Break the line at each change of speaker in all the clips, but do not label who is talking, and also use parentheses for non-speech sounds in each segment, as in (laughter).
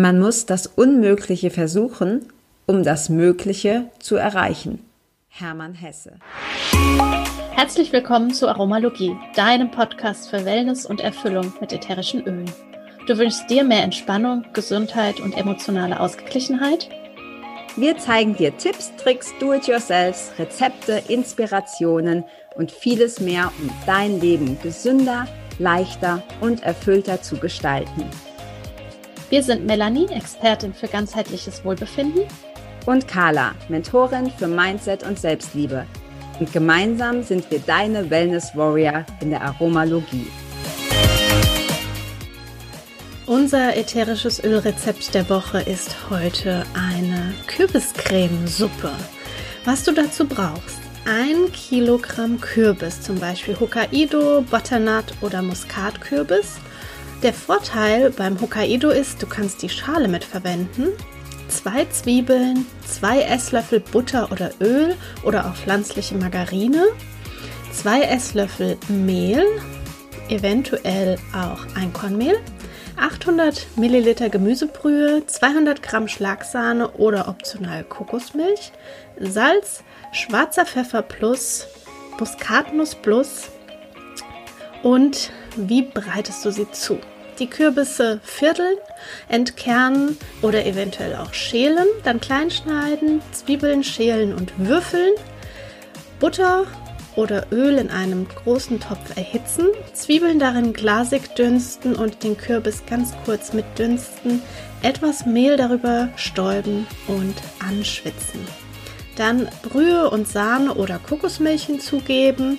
Man muss das Unmögliche versuchen, um das Mögliche zu erreichen. Hermann Hesse.
Herzlich willkommen zu Aromalogie, deinem Podcast für Wellness und Erfüllung mit ätherischen Ölen. Du wünschst dir mehr Entspannung, Gesundheit und emotionale Ausgeglichenheit?
Wir zeigen dir Tipps, Tricks, Do-it-yourselfs, Rezepte, Inspirationen und vieles mehr, um dein Leben gesünder, leichter und erfüllter zu gestalten.
Wir sind Melanie, Expertin für ganzheitliches Wohlbefinden.
Und Carla, Mentorin für Mindset und Selbstliebe. Und gemeinsam sind wir deine Wellness Warrior in der Aromalogie.
Unser ätherisches Ölrezept der Woche ist heute eine Kürbiscremesuppe. Was du dazu brauchst, ein Kilogramm Kürbis, zum Beispiel Hokkaido, Butternut oder Muskatkürbis. Der Vorteil beim Hokkaido ist, du kannst die Schale mit verwenden. Zwei Zwiebeln, zwei Esslöffel Butter oder Öl oder auch pflanzliche Margarine, zwei Esslöffel Mehl, eventuell auch Einkornmehl, 800 Milliliter Gemüsebrühe, 200 Gramm Schlagsahne oder optional Kokosmilch, Salz, schwarzer Pfeffer plus, Muskatnuss plus und wie bereitest du sie zu? Die Kürbisse vierteln, entkernen oder eventuell auch schälen, dann klein schneiden, Zwiebeln schälen und würfeln, Butter oder Öl in einem großen Topf erhitzen, Zwiebeln darin glasig dünsten und den Kürbis ganz kurz mit dünsten, etwas Mehl darüber stäuben und anschwitzen. Dann Brühe und Sahne oder Kokosmilch hinzugeben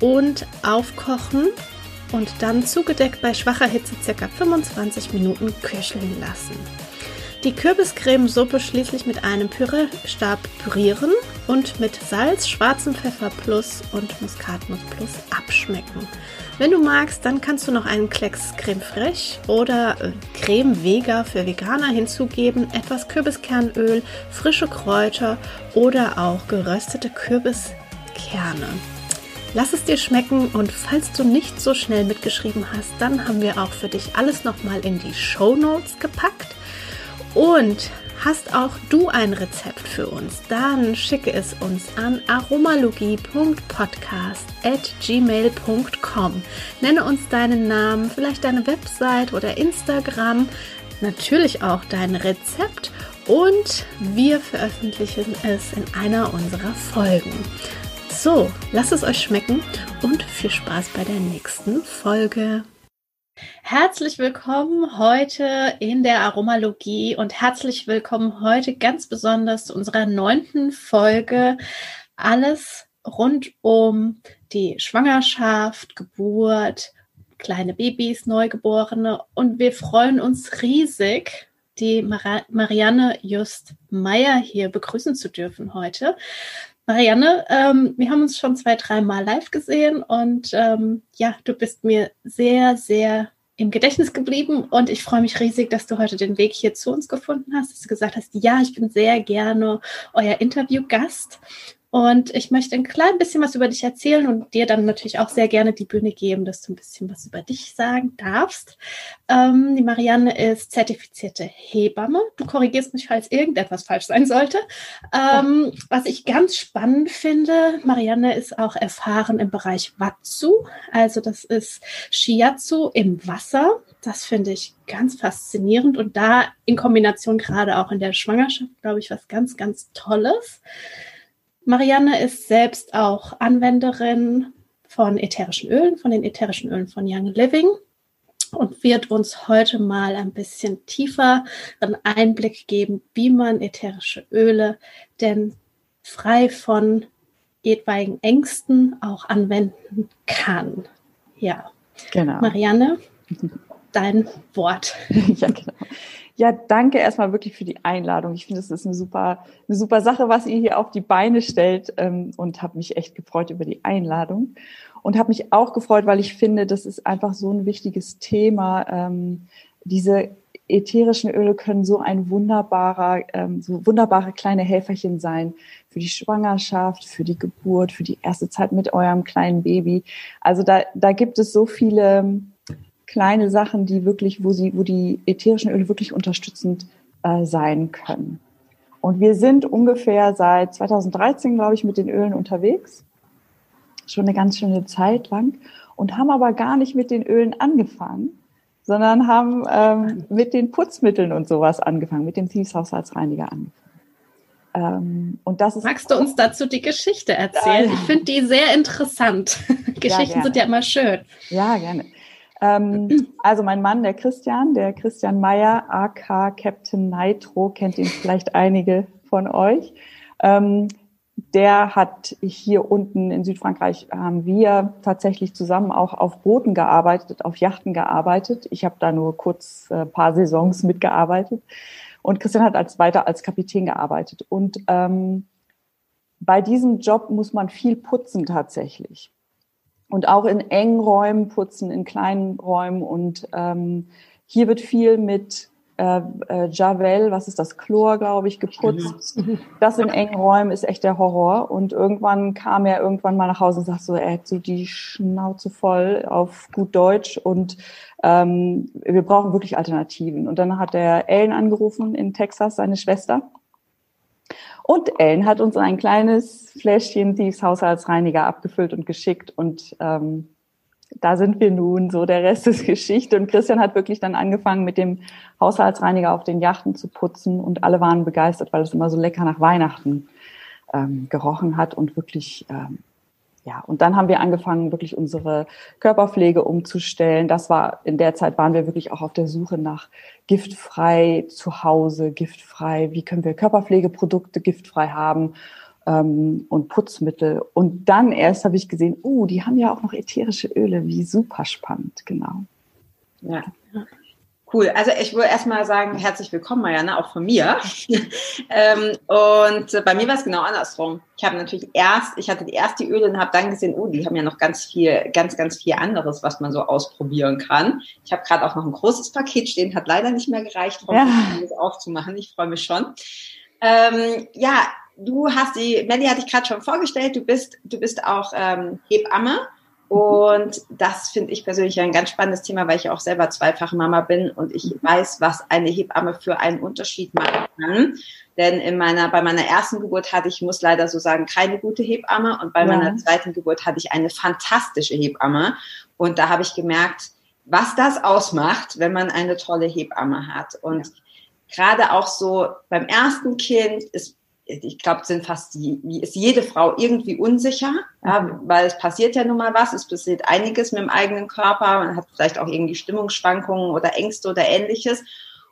und aufkochen und dann zugedeckt bei schwacher Hitze ca. 25 Minuten köcheln lassen. Die Kürbiscremesuppe schließlich mit einem Pürierstab pürieren und mit Salz, schwarzem Pfeffer plus und Muskatnuss plus abschmecken. Wenn du magst, dann kannst du noch einen Klecks Creme Fraiche oder äh, Creme Vega für Veganer hinzugeben, etwas Kürbiskernöl, frische Kräuter oder auch geröstete Kürbiskerne. Lass es dir schmecken und falls du nicht so schnell mitgeschrieben hast, dann haben wir auch für dich alles nochmal in die Show Notes gepackt. Und hast auch du ein Rezept für uns, dann schicke es uns an aromalogie.podcast.gmail.com. Nenne uns deinen Namen, vielleicht deine Website oder Instagram, natürlich auch dein Rezept und wir veröffentlichen es in einer unserer Folgen. So, lasst es euch schmecken und viel Spaß bei der nächsten Folge. Herzlich willkommen heute in der Aromalogie und herzlich willkommen heute ganz besonders zu unserer neunten Folge. Alles rund um die Schwangerschaft, Geburt, kleine Babys, Neugeborene und wir freuen uns riesig, die Mar Marianne Just Meyer hier begrüßen zu dürfen heute. Marianne, ähm, wir haben uns schon zwei, dreimal live gesehen und ähm, ja, du bist mir sehr, sehr im Gedächtnis geblieben und ich freue mich riesig, dass du heute den Weg hier zu uns gefunden hast, dass du gesagt hast, ja, ich bin sehr gerne euer Interviewgast und ich möchte ein klein bisschen was über dich erzählen und dir dann natürlich auch sehr gerne die Bühne geben, dass du ein bisschen was über dich sagen darfst. Ähm, die Marianne ist zertifizierte Hebamme. Du korrigierst mich, falls irgendetwas falsch sein sollte. Ähm, was ich ganz spannend finde, Marianne ist auch erfahren im Bereich Watsu. Also das ist Shiatsu im Wasser. Das finde ich ganz faszinierend und da in Kombination gerade auch in der Schwangerschaft, glaube ich, was ganz, ganz Tolles. Marianne ist selbst auch Anwenderin von ätherischen Ölen, von den ätherischen Ölen von Young Living und wird uns heute mal ein bisschen tiefer einen Einblick geben, wie man ätherische Öle denn frei von etwaigen Ängsten auch anwenden kann. Ja, genau. Marianne, dein Wort. (laughs)
ja, genau. Ja, danke erstmal wirklich für die Einladung. Ich finde, es ist eine super, eine super Sache, was ihr hier auf die Beine stellt ähm, und habe mich echt gefreut über die Einladung und habe mich auch gefreut, weil ich finde, das ist einfach so ein wichtiges Thema. Ähm, diese ätherischen Öle können so ein wunderbarer, ähm, so wunderbare kleine Helferchen sein für die Schwangerschaft, für die Geburt, für die erste Zeit mit eurem kleinen Baby. Also da, da gibt es so viele kleine Sachen, die wirklich, wo sie, wo die ätherischen Öle wirklich unterstützend äh, sein können. Und wir sind ungefähr seit 2013, glaube ich, mit den Ölen unterwegs. Schon eine ganz schöne Zeit lang. Und haben aber gar nicht mit den Ölen angefangen, sondern haben ähm, mit den Putzmitteln und sowas angefangen, mit dem Thieves-Haushaltsreiniger angefangen.
Ähm, und das ist Magst du uns dazu die Geschichte erzählen? Ich finde die sehr interessant. (laughs) Geschichten ja, sind ja immer schön.
Ja, gerne. Ähm, also mein Mann, der Christian, der Christian Meyer, AK Captain Nitro, kennt ihn vielleicht einige von euch. Ähm, der hat hier unten in Südfrankreich haben wir tatsächlich zusammen auch auf Booten gearbeitet, auf Yachten gearbeitet. Ich habe da nur kurz äh, paar Saisons mitgearbeitet und Christian hat als weiter als Kapitän gearbeitet. Und ähm, bei diesem Job muss man viel putzen tatsächlich und auch in engen Räumen putzen, in kleinen Räumen und ähm, hier wird viel mit äh, äh, Javel, was ist das, Chlor, glaube ich, geputzt. Das in engen Räumen ist echt der Horror. Und irgendwann kam er irgendwann mal nach Hause und sagt so, er hat so die Schnauze voll auf gut Deutsch und ähm, wir brauchen wirklich Alternativen. Und dann hat er Ellen angerufen in Texas, seine Schwester. Und Ellen hat uns ein kleines Fläschchen Thieves Haushaltsreiniger abgefüllt und geschickt und ähm, da sind wir nun, so der Rest (laughs) ist Geschichte. Und Christian hat wirklich dann angefangen, mit dem Haushaltsreiniger auf den Yachten zu putzen und alle waren begeistert, weil es immer so lecker nach Weihnachten ähm, gerochen hat und wirklich, ähm, ja, und dann haben wir angefangen, wirklich unsere Körperpflege umzustellen. Das war, in der Zeit waren wir wirklich auch auf der Suche nach giftfrei zu Hause, giftfrei, wie können wir Körperpflegeprodukte giftfrei haben ähm, und Putzmittel. Und dann erst habe ich gesehen, oh, die haben ja auch noch ätherische Öle, wie super spannend, genau.
Ja. Cool. Also ich würde erstmal sagen, herzlich willkommen, Marianne, auch von mir. (laughs) ähm, und bei mir war es genau andersrum. Ich habe natürlich erst, ich hatte die erste Öle und habe dann gesehen, oh, die haben ja noch ganz viel, ganz, ganz viel anderes, was man so ausprobieren kann. Ich habe gerade auch noch ein großes Paket stehen, hat leider nicht mehr gereicht, um ja. das aufzumachen. Ich freue mich schon. Ähm, ja, du hast die, Melly hatte ich gerade schon vorgestellt, du bist, du bist auch ähm, Hebamme. Und das finde ich persönlich ein ganz spannendes Thema, weil ich auch selber zweifache Mama bin und ich weiß, was eine Hebamme für einen Unterschied machen kann. Denn in meiner, bei meiner ersten Geburt hatte ich, muss leider so sagen, keine gute Hebamme und bei ja. meiner zweiten Geburt hatte ich eine fantastische Hebamme. Und da habe ich gemerkt, was das ausmacht, wenn man eine tolle Hebamme hat. Und ja. gerade auch so beim ersten Kind ist ich glaube, sind fast die, ist jede Frau irgendwie unsicher, ja, mhm. weil es passiert ja nun mal was, es passiert einiges mit dem eigenen Körper, man hat vielleicht auch irgendwie Stimmungsschwankungen oder Ängste oder ähnliches.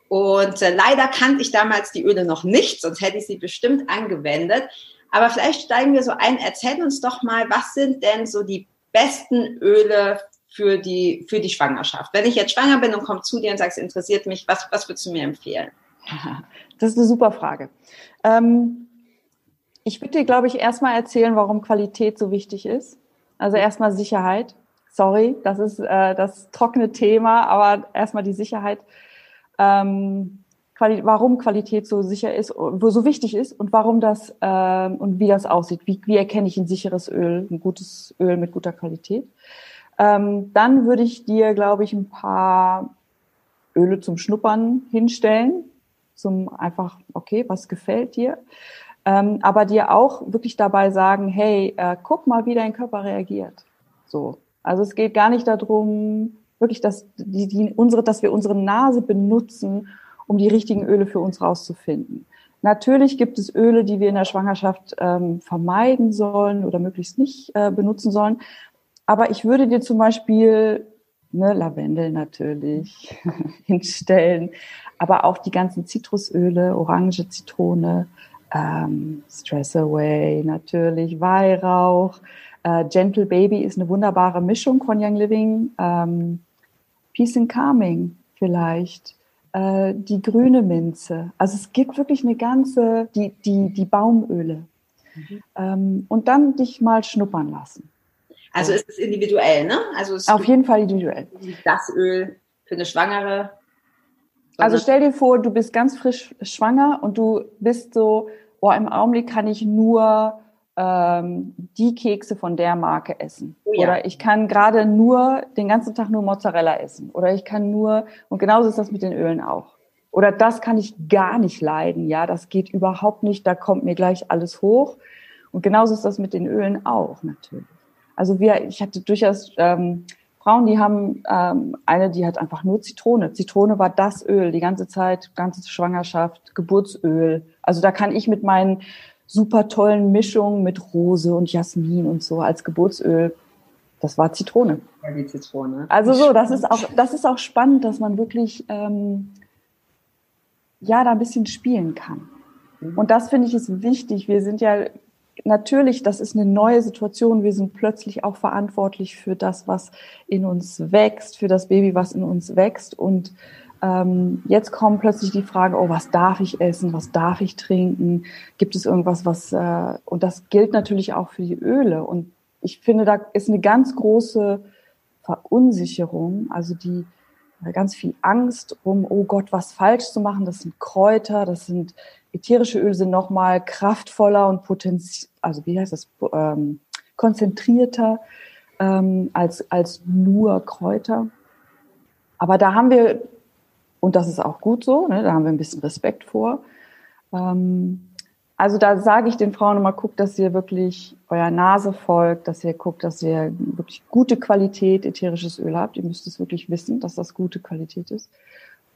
Und äh, leider kannte ich damals die Öle noch nicht, sonst hätte ich sie bestimmt angewendet. Aber vielleicht steigen wir so ein, erzähl uns doch mal, was sind denn so die besten Öle für die, für die Schwangerschaft? Wenn ich jetzt schwanger bin und komme zu dir und sagst, interessiert mich, was, was würdest du mir empfehlen? (laughs)
Das ist eine super Frage. Ähm, ich würde dir, glaube ich, erstmal erzählen, warum Qualität so wichtig ist. Also erstmal Sicherheit. Sorry, das ist äh, das trockene Thema, aber erstmal die Sicherheit. Ähm, Quali warum Qualität so sicher ist, wo so wichtig ist und warum das ähm, und wie das aussieht. Wie, wie erkenne ich ein sicheres Öl, ein gutes Öl mit guter Qualität? Ähm, dann würde ich dir, glaube ich, ein paar Öle zum Schnuppern hinstellen, zum einfach, okay, was gefällt dir? Ähm, aber dir auch wirklich dabei sagen, hey, äh, guck mal, wie dein Körper reagiert. So. Also es geht gar nicht darum, wirklich, dass, die, die, unsere, dass wir unsere Nase benutzen, um die richtigen Öle für uns rauszufinden. Natürlich gibt es Öle, die wir in der Schwangerschaft ähm, vermeiden sollen oder möglichst nicht äh, benutzen sollen. Aber ich würde dir zum Beispiel ne, Lavendel natürlich (laughs) hinstellen, aber auch die ganzen Zitrusöle, Orange, Zitrone, ähm, Stress Away natürlich, Weihrauch. Äh, Gentle Baby ist eine wunderbare Mischung von Young Living. Ähm, Peace and Calming vielleicht. Äh, die grüne Minze. Also es gibt wirklich eine ganze, die, die, die Baumöle. Mhm. Ähm, und dann dich mal schnuppern lassen.
Also ist es individuell, ne?
Also Auf jeden Fall individuell.
Das Öl für eine Schwangere.
Also stell dir vor, du bist ganz frisch schwanger und du bist so, oh, im Augenblick kann ich nur ähm, die Kekse von der Marke essen. Oh ja. Oder ich kann gerade nur den ganzen Tag nur Mozzarella essen. Oder ich kann nur, und genauso ist das mit den Ölen auch. Oder das kann ich gar nicht leiden. Ja, das geht überhaupt nicht. Da kommt mir gleich alles hoch. Und genauso ist das mit den Ölen auch natürlich. Also wir, ich hatte durchaus ähm, Frauen, die haben ähm, eine, die hat einfach nur Zitrone. Zitrone war das Öl die ganze Zeit, ganze Schwangerschaft, Geburtsöl. Also da kann ich mit meinen super tollen Mischungen mit Rose und Jasmin und so als Geburtsöl. Das war Zitrone.
Ja, die Zitrone.
Also so, das ist auch, das ist auch spannend, dass man wirklich ähm, ja da ein bisschen spielen kann. Mhm. Und das finde ich ist wichtig. Wir sind ja natürlich, das ist eine neue Situation. Wir sind plötzlich auch verantwortlich für das, was in uns wächst, für das Baby, was in uns wächst. Und ähm, jetzt kommen plötzlich die Fragen, oh, was darf ich essen, was darf ich trinken? Gibt es irgendwas, was, äh, und das gilt natürlich auch für die Öle. Und ich finde, da ist eine ganz große Verunsicherung, also die ganz viel Angst um, oh Gott, was falsch zu machen. Das sind Kräuter, das sind ätherische Öle sind nochmal kraftvoller und potenziell, also wie heißt das, ähm, konzentrierter ähm, als, als nur Kräuter. Aber da haben wir, und das ist auch gut so, ne, da haben wir ein bisschen Respekt vor. Ähm, also da sage ich den Frauen immer, guckt, dass ihr wirklich euer Nase folgt, dass ihr guckt, dass ihr wirklich gute Qualität ätherisches Öl habt. Ihr müsst es wirklich wissen, dass das gute Qualität ist.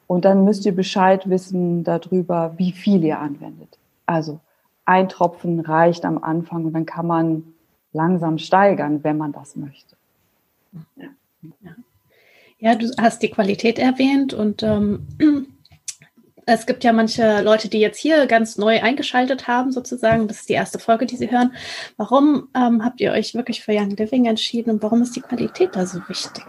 Und dann müsst ihr Bescheid wissen darüber, wie viel ihr anwendet. Also ein Tropfen reicht am Anfang und dann kann man langsam steigern, wenn man das möchte.
Ja, ja. ja du hast die Qualität erwähnt und ähm, (clears throat) es gibt ja manche Leute, die jetzt hier ganz neu eingeschaltet haben, sozusagen. Das ist die erste Folge, die sie hören. Warum ähm, habt ihr euch wirklich für Young Living entschieden und warum ist die Qualität da so wichtig?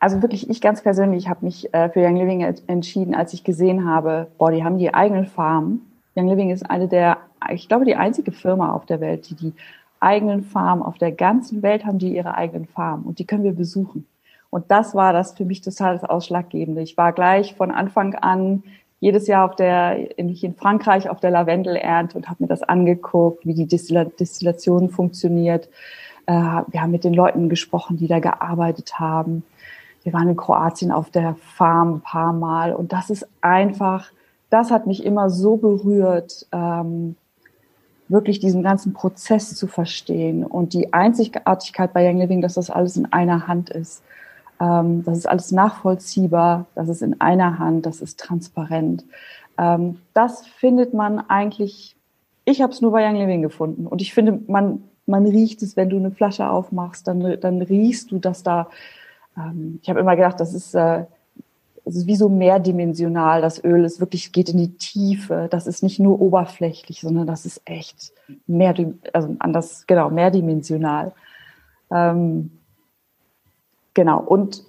Also wirklich, ich ganz persönlich habe mich äh, für Young Living entschieden, als ich gesehen habe, boah, die haben die eigenen Farmen. Young Living ist eine der, ich glaube, die einzige Firma auf der Welt, die die eigenen Farmen auf der ganzen Welt haben, die ihre eigenen Farmen und die können wir besuchen. Und das war das für mich total das Ausschlaggebende. Ich war gleich von Anfang an jedes Jahr auf der, in, in Frankreich auf der Lavendelernte und habe mir das angeguckt, wie die Destillation funktioniert. Äh, wir haben mit den Leuten gesprochen, die da gearbeitet haben wir waren in Kroatien auf der Farm ein paar Mal und das ist einfach, das hat mich immer so berührt, ähm, wirklich diesen ganzen Prozess zu verstehen und die Einzigartigkeit bei Young Living, dass das alles in einer Hand ist. Ähm, das ist alles nachvollziehbar, das ist in einer Hand, das ist transparent. Ähm, das findet man eigentlich, ich habe es nur bei Young Living gefunden und ich finde, man, man riecht es, wenn du eine Flasche aufmachst, dann, dann riechst du, dass da ähm, ich habe immer gedacht, das ist, äh, das ist wie so mehrdimensional. Das Öl ist wirklich, geht in die Tiefe. Das ist nicht nur oberflächlich, sondern das ist echt mehr, also anders, genau, mehrdimensional. Ähm, genau. Und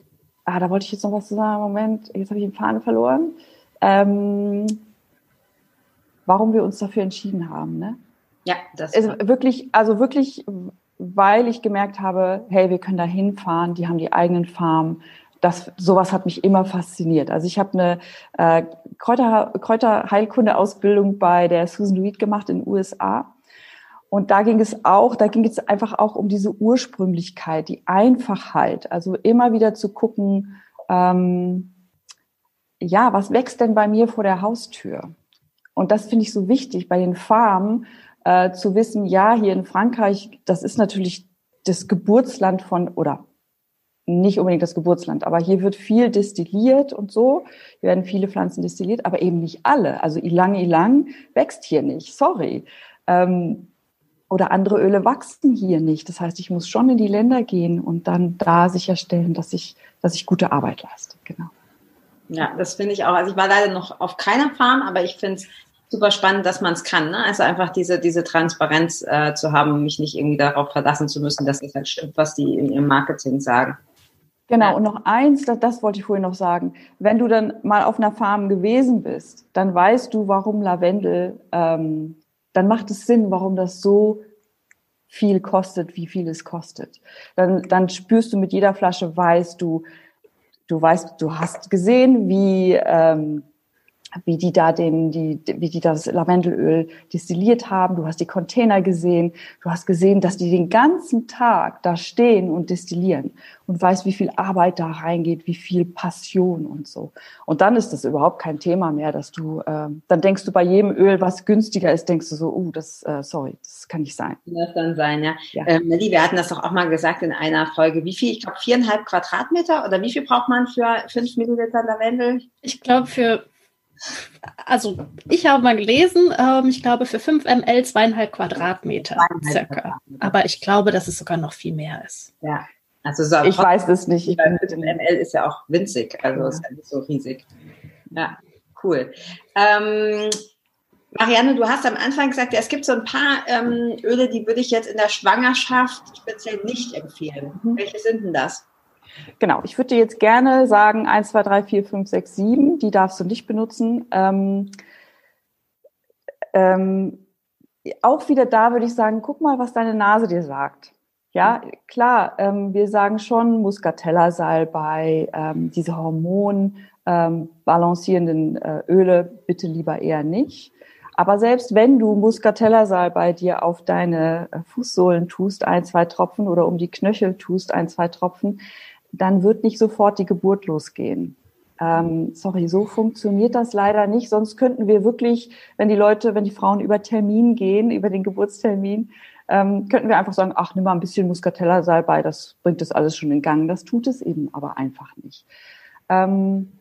ah, da wollte ich jetzt noch was zu sagen. Moment, jetzt habe ich den Faden verloren. Ähm, warum wir uns dafür entschieden haben, ne?
Ja, das
ist wirklich, also wirklich weil ich gemerkt habe, hey, wir können da hinfahren, die haben die eigenen Farmen. Das, sowas hat mich immer fasziniert. Also ich habe eine äh, Kräuter, Kräuterheilkunde-Ausbildung bei der Susan Reed gemacht in den USA. Und da ging es auch, da ging es einfach auch um diese Ursprünglichkeit, die Einfachheit. Also immer wieder zu gucken, ähm, ja, was wächst denn bei mir vor der Haustür? Und das finde ich so wichtig bei den Farmen, äh, zu wissen, ja, hier in Frankreich, das ist natürlich das Geburtsland von, oder nicht unbedingt das Geburtsland, aber hier wird viel destilliert und so. Hier werden viele Pflanzen destilliert, aber eben nicht alle. Also Ilang Ilang wächst hier nicht, sorry. Ähm, oder andere Öle wachsen hier nicht. Das heißt, ich muss schon in die Länder gehen und dann da sicherstellen, dass ich, dass ich gute Arbeit leiste. Genau.
Ja, das finde ich auch. Also ich war leider noch auf keiner Farm, aber ich finde es super spannend, dass man es kann. Ne? Also einfach diese, diese Transparenz äh, zu haben, mich nicht irgendwie darauf verlassen zu müssen, dass es halt stimmt, was die in ihrem Marketing sagen.
Genau, und noch eins, das, das wollte ich vorhin noch sagen. Wenn du dann mal auf einer Farm gewesen bist, dann weißt du, warum Lavendel, ähm, dann macht es Sinn, warum das so viel kostet, wie viel es kostet. Dann, dann spürst du mit jeder Flasche, weißt du, du weißt, du hast gesehen, wie ähm, wie die da den, die, wie die das Lavendelöl destilliert haben. Du hast die Container gesehen. Du hast gesehen, dass die den ganzen Tag da stehen und destillieren und weißt, wie viel Arbeit da reingeht, wie viel Passion und so. Und dann ist das überhaupt kein Thema mehr, dass du, äh, dann denkst du bei jedem Öl, was günstiger ist, denkst du so, uh, das, äh, sorry, das kann nicht sein.
Das kann sein, ja. ja. Ähm, Nelly, wir hatten das doch auch mal gesagt in einer Folge. Wie viel? Ich glaube viereinhalb Quadratmeter oder wie viel braucht man für fünf Milliliter Lavendel?
Ich glaube für also ich habe mal gelesen, ähm, ich glaube für 5 ml zweieinhalb Quadratmeter circa. Aber ich glaube, dass es sogar noch viel mehr ist.
Ja.
Also so ich weiß es nicht. Ich
bin 5 ml ist ja auch winzig, also ja. ist ja nicht so riesig. Ja, cool. Ähm, Marianne, du hast am Anfang gesagt, ja, es gibt so ein paar ähm, Öle, die würde ich jetzt in der Schwangerschaft speziell nicht empfehlen. Mhm. Welche sind denn das?
Genau, ich würde dir jetzt gerne sagen, 1, 2, 3, 4, 5, 6, 7, die darfst du nicht benutzen. Ähm, ähm, auch wieder da würde ich sagen, guck mal, was deine Nase dir sagt. Ja, klar, ähm, wir sagen schon Muscatella-Salbei, ähm, diese Hormon ähm, äh, Öle bitte lieber eher nicht. Aber selbst wenn du Muscatella-Salbei dir auf deine äh, Fußsohlen tust, ein, zwei Tropfen oder um die Knöchel tust, ein, zwei Tropfen, dann wird nicht sofort die Geburt losgehen. Ähm, sorry, so funktioniert das leider nicht. Sonst könnten wir wirklich, wenn die Leute, wenn die Frauen über Termin gehen, über den Geburtstermin, ähm, könnten wir einfach sagen, ach, nimm mal ein bisschen Muscatella-Salbei, das bringt das alles schon in Gang. Das tut es eben aber einfach nicht. Ähm,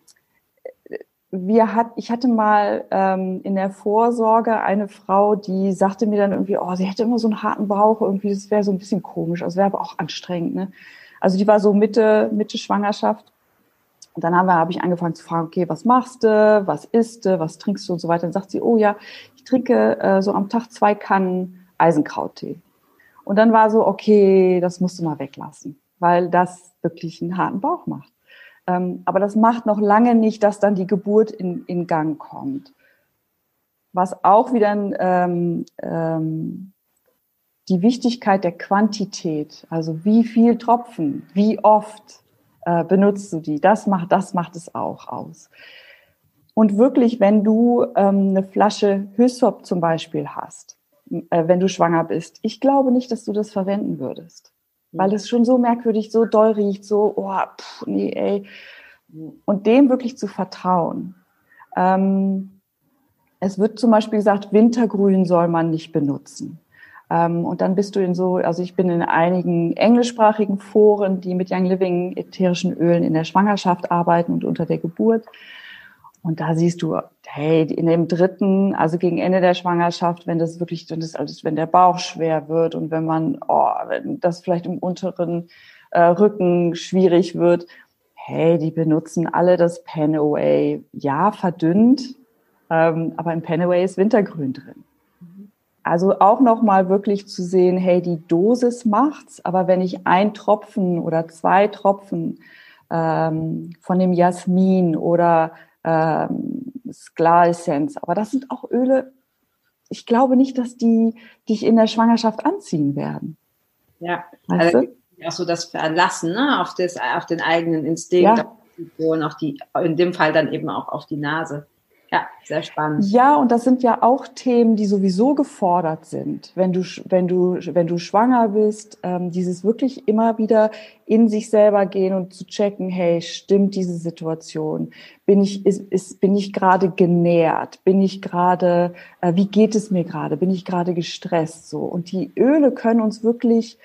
wir hat, ich hatte mal ähm, in der Vorsorge eine Frau, die sagte mir dann irgendwie, oh, sie hätte immer so einen harten Bauch, irgendwie, das wäre so ein bisschen komisch, also wäre aber auch anstrengend. Ne? Also die war so Mitte, Mitte Schwangerschaft. Und dann haben wir, habe ich angefangen zu fragen, okay, was machst du, was isst du, was trinkst du und so weiter. Dann sagt sie, oh ja, ich trinke äh, so am Tag zwei Kannen Eisenkrauttee. Und dann war so, okay, das musst du mal weglassen, weil das wirklich einen harten Bauch macht. Ähm, aber das macht noch lange nicht, dass dann die Geburt in, in Gang kommt. Was auch wieder ein, ähm, ähm, die Wichtigkeit der Quantität, also wie viel Tropfen, wie oft äh, benutzt du die, das macht, das macht es auch aus. Und wirklich, wenn du ähm, eine Flasche Hyssop zum Beispiel hast, äh, wenn du schwanger bist, ich glaube nicht, dass du das verwenden würdest, weil es schon so merkwürdig, so doll riecht, so, oh, pff, nee, ey. Und dem wirklich zu vertrauen. Ähm, es wird zum Beispiel gesagt, Wintergrün soll man nicht benutzen. Ähm, und dann bist du in so, also ich bin in einigen englischsprachigen Foren, die mit Young Living ätherischen Ölen in der Schwangerschaft arbeiten und unter der Geburt. Und da siehst du, hey, in dem dritten, also gegen Ende der Schwangerschaft, wenn das wirklich, wenn das alles, wenn der Bauch schwer wird und wenn man, oh, wenn das vielleicht im unteren äh, Rücken schwierig wird, hey, die benutzen alle das Panaway. Ja, verdünnt, ähm, aber im Panaway ist Wintergrün drin. Also auch nochmal wirklich zu sehen, hey, die Dosis macht's, aber wenn ich ein Tropfen oder zwei Tropfen ähm, von dem Jasmin oder ähm, Sklar-Essenz, aber das sind auch Öle, ich glaube nicht, dass die dich in der Schwangerschaft anziehen werden.
Ja, weißt also, auch so das Verlassen ne? auf, das, auf den eigenen Instinkt, ja. und auch die, in dem Fall dann eben auch auf die Nase. Ja, sehr spannend.
Ja, und das sind ja auch Themen, die sowieso gefordert sind. Wenn du, wenn du, wenn du schwanger bist, ähm, dieses wirklich immer wieder in sich selber gehen und zu checken, hey, stimmt diese Situation? Bin ich, ist, ist, bin ich gerade genährt? Bin ich gerade, äh, wie geht es mir gerade? Bin ich gerade gestresst? So. Und die Öle können uns wirklich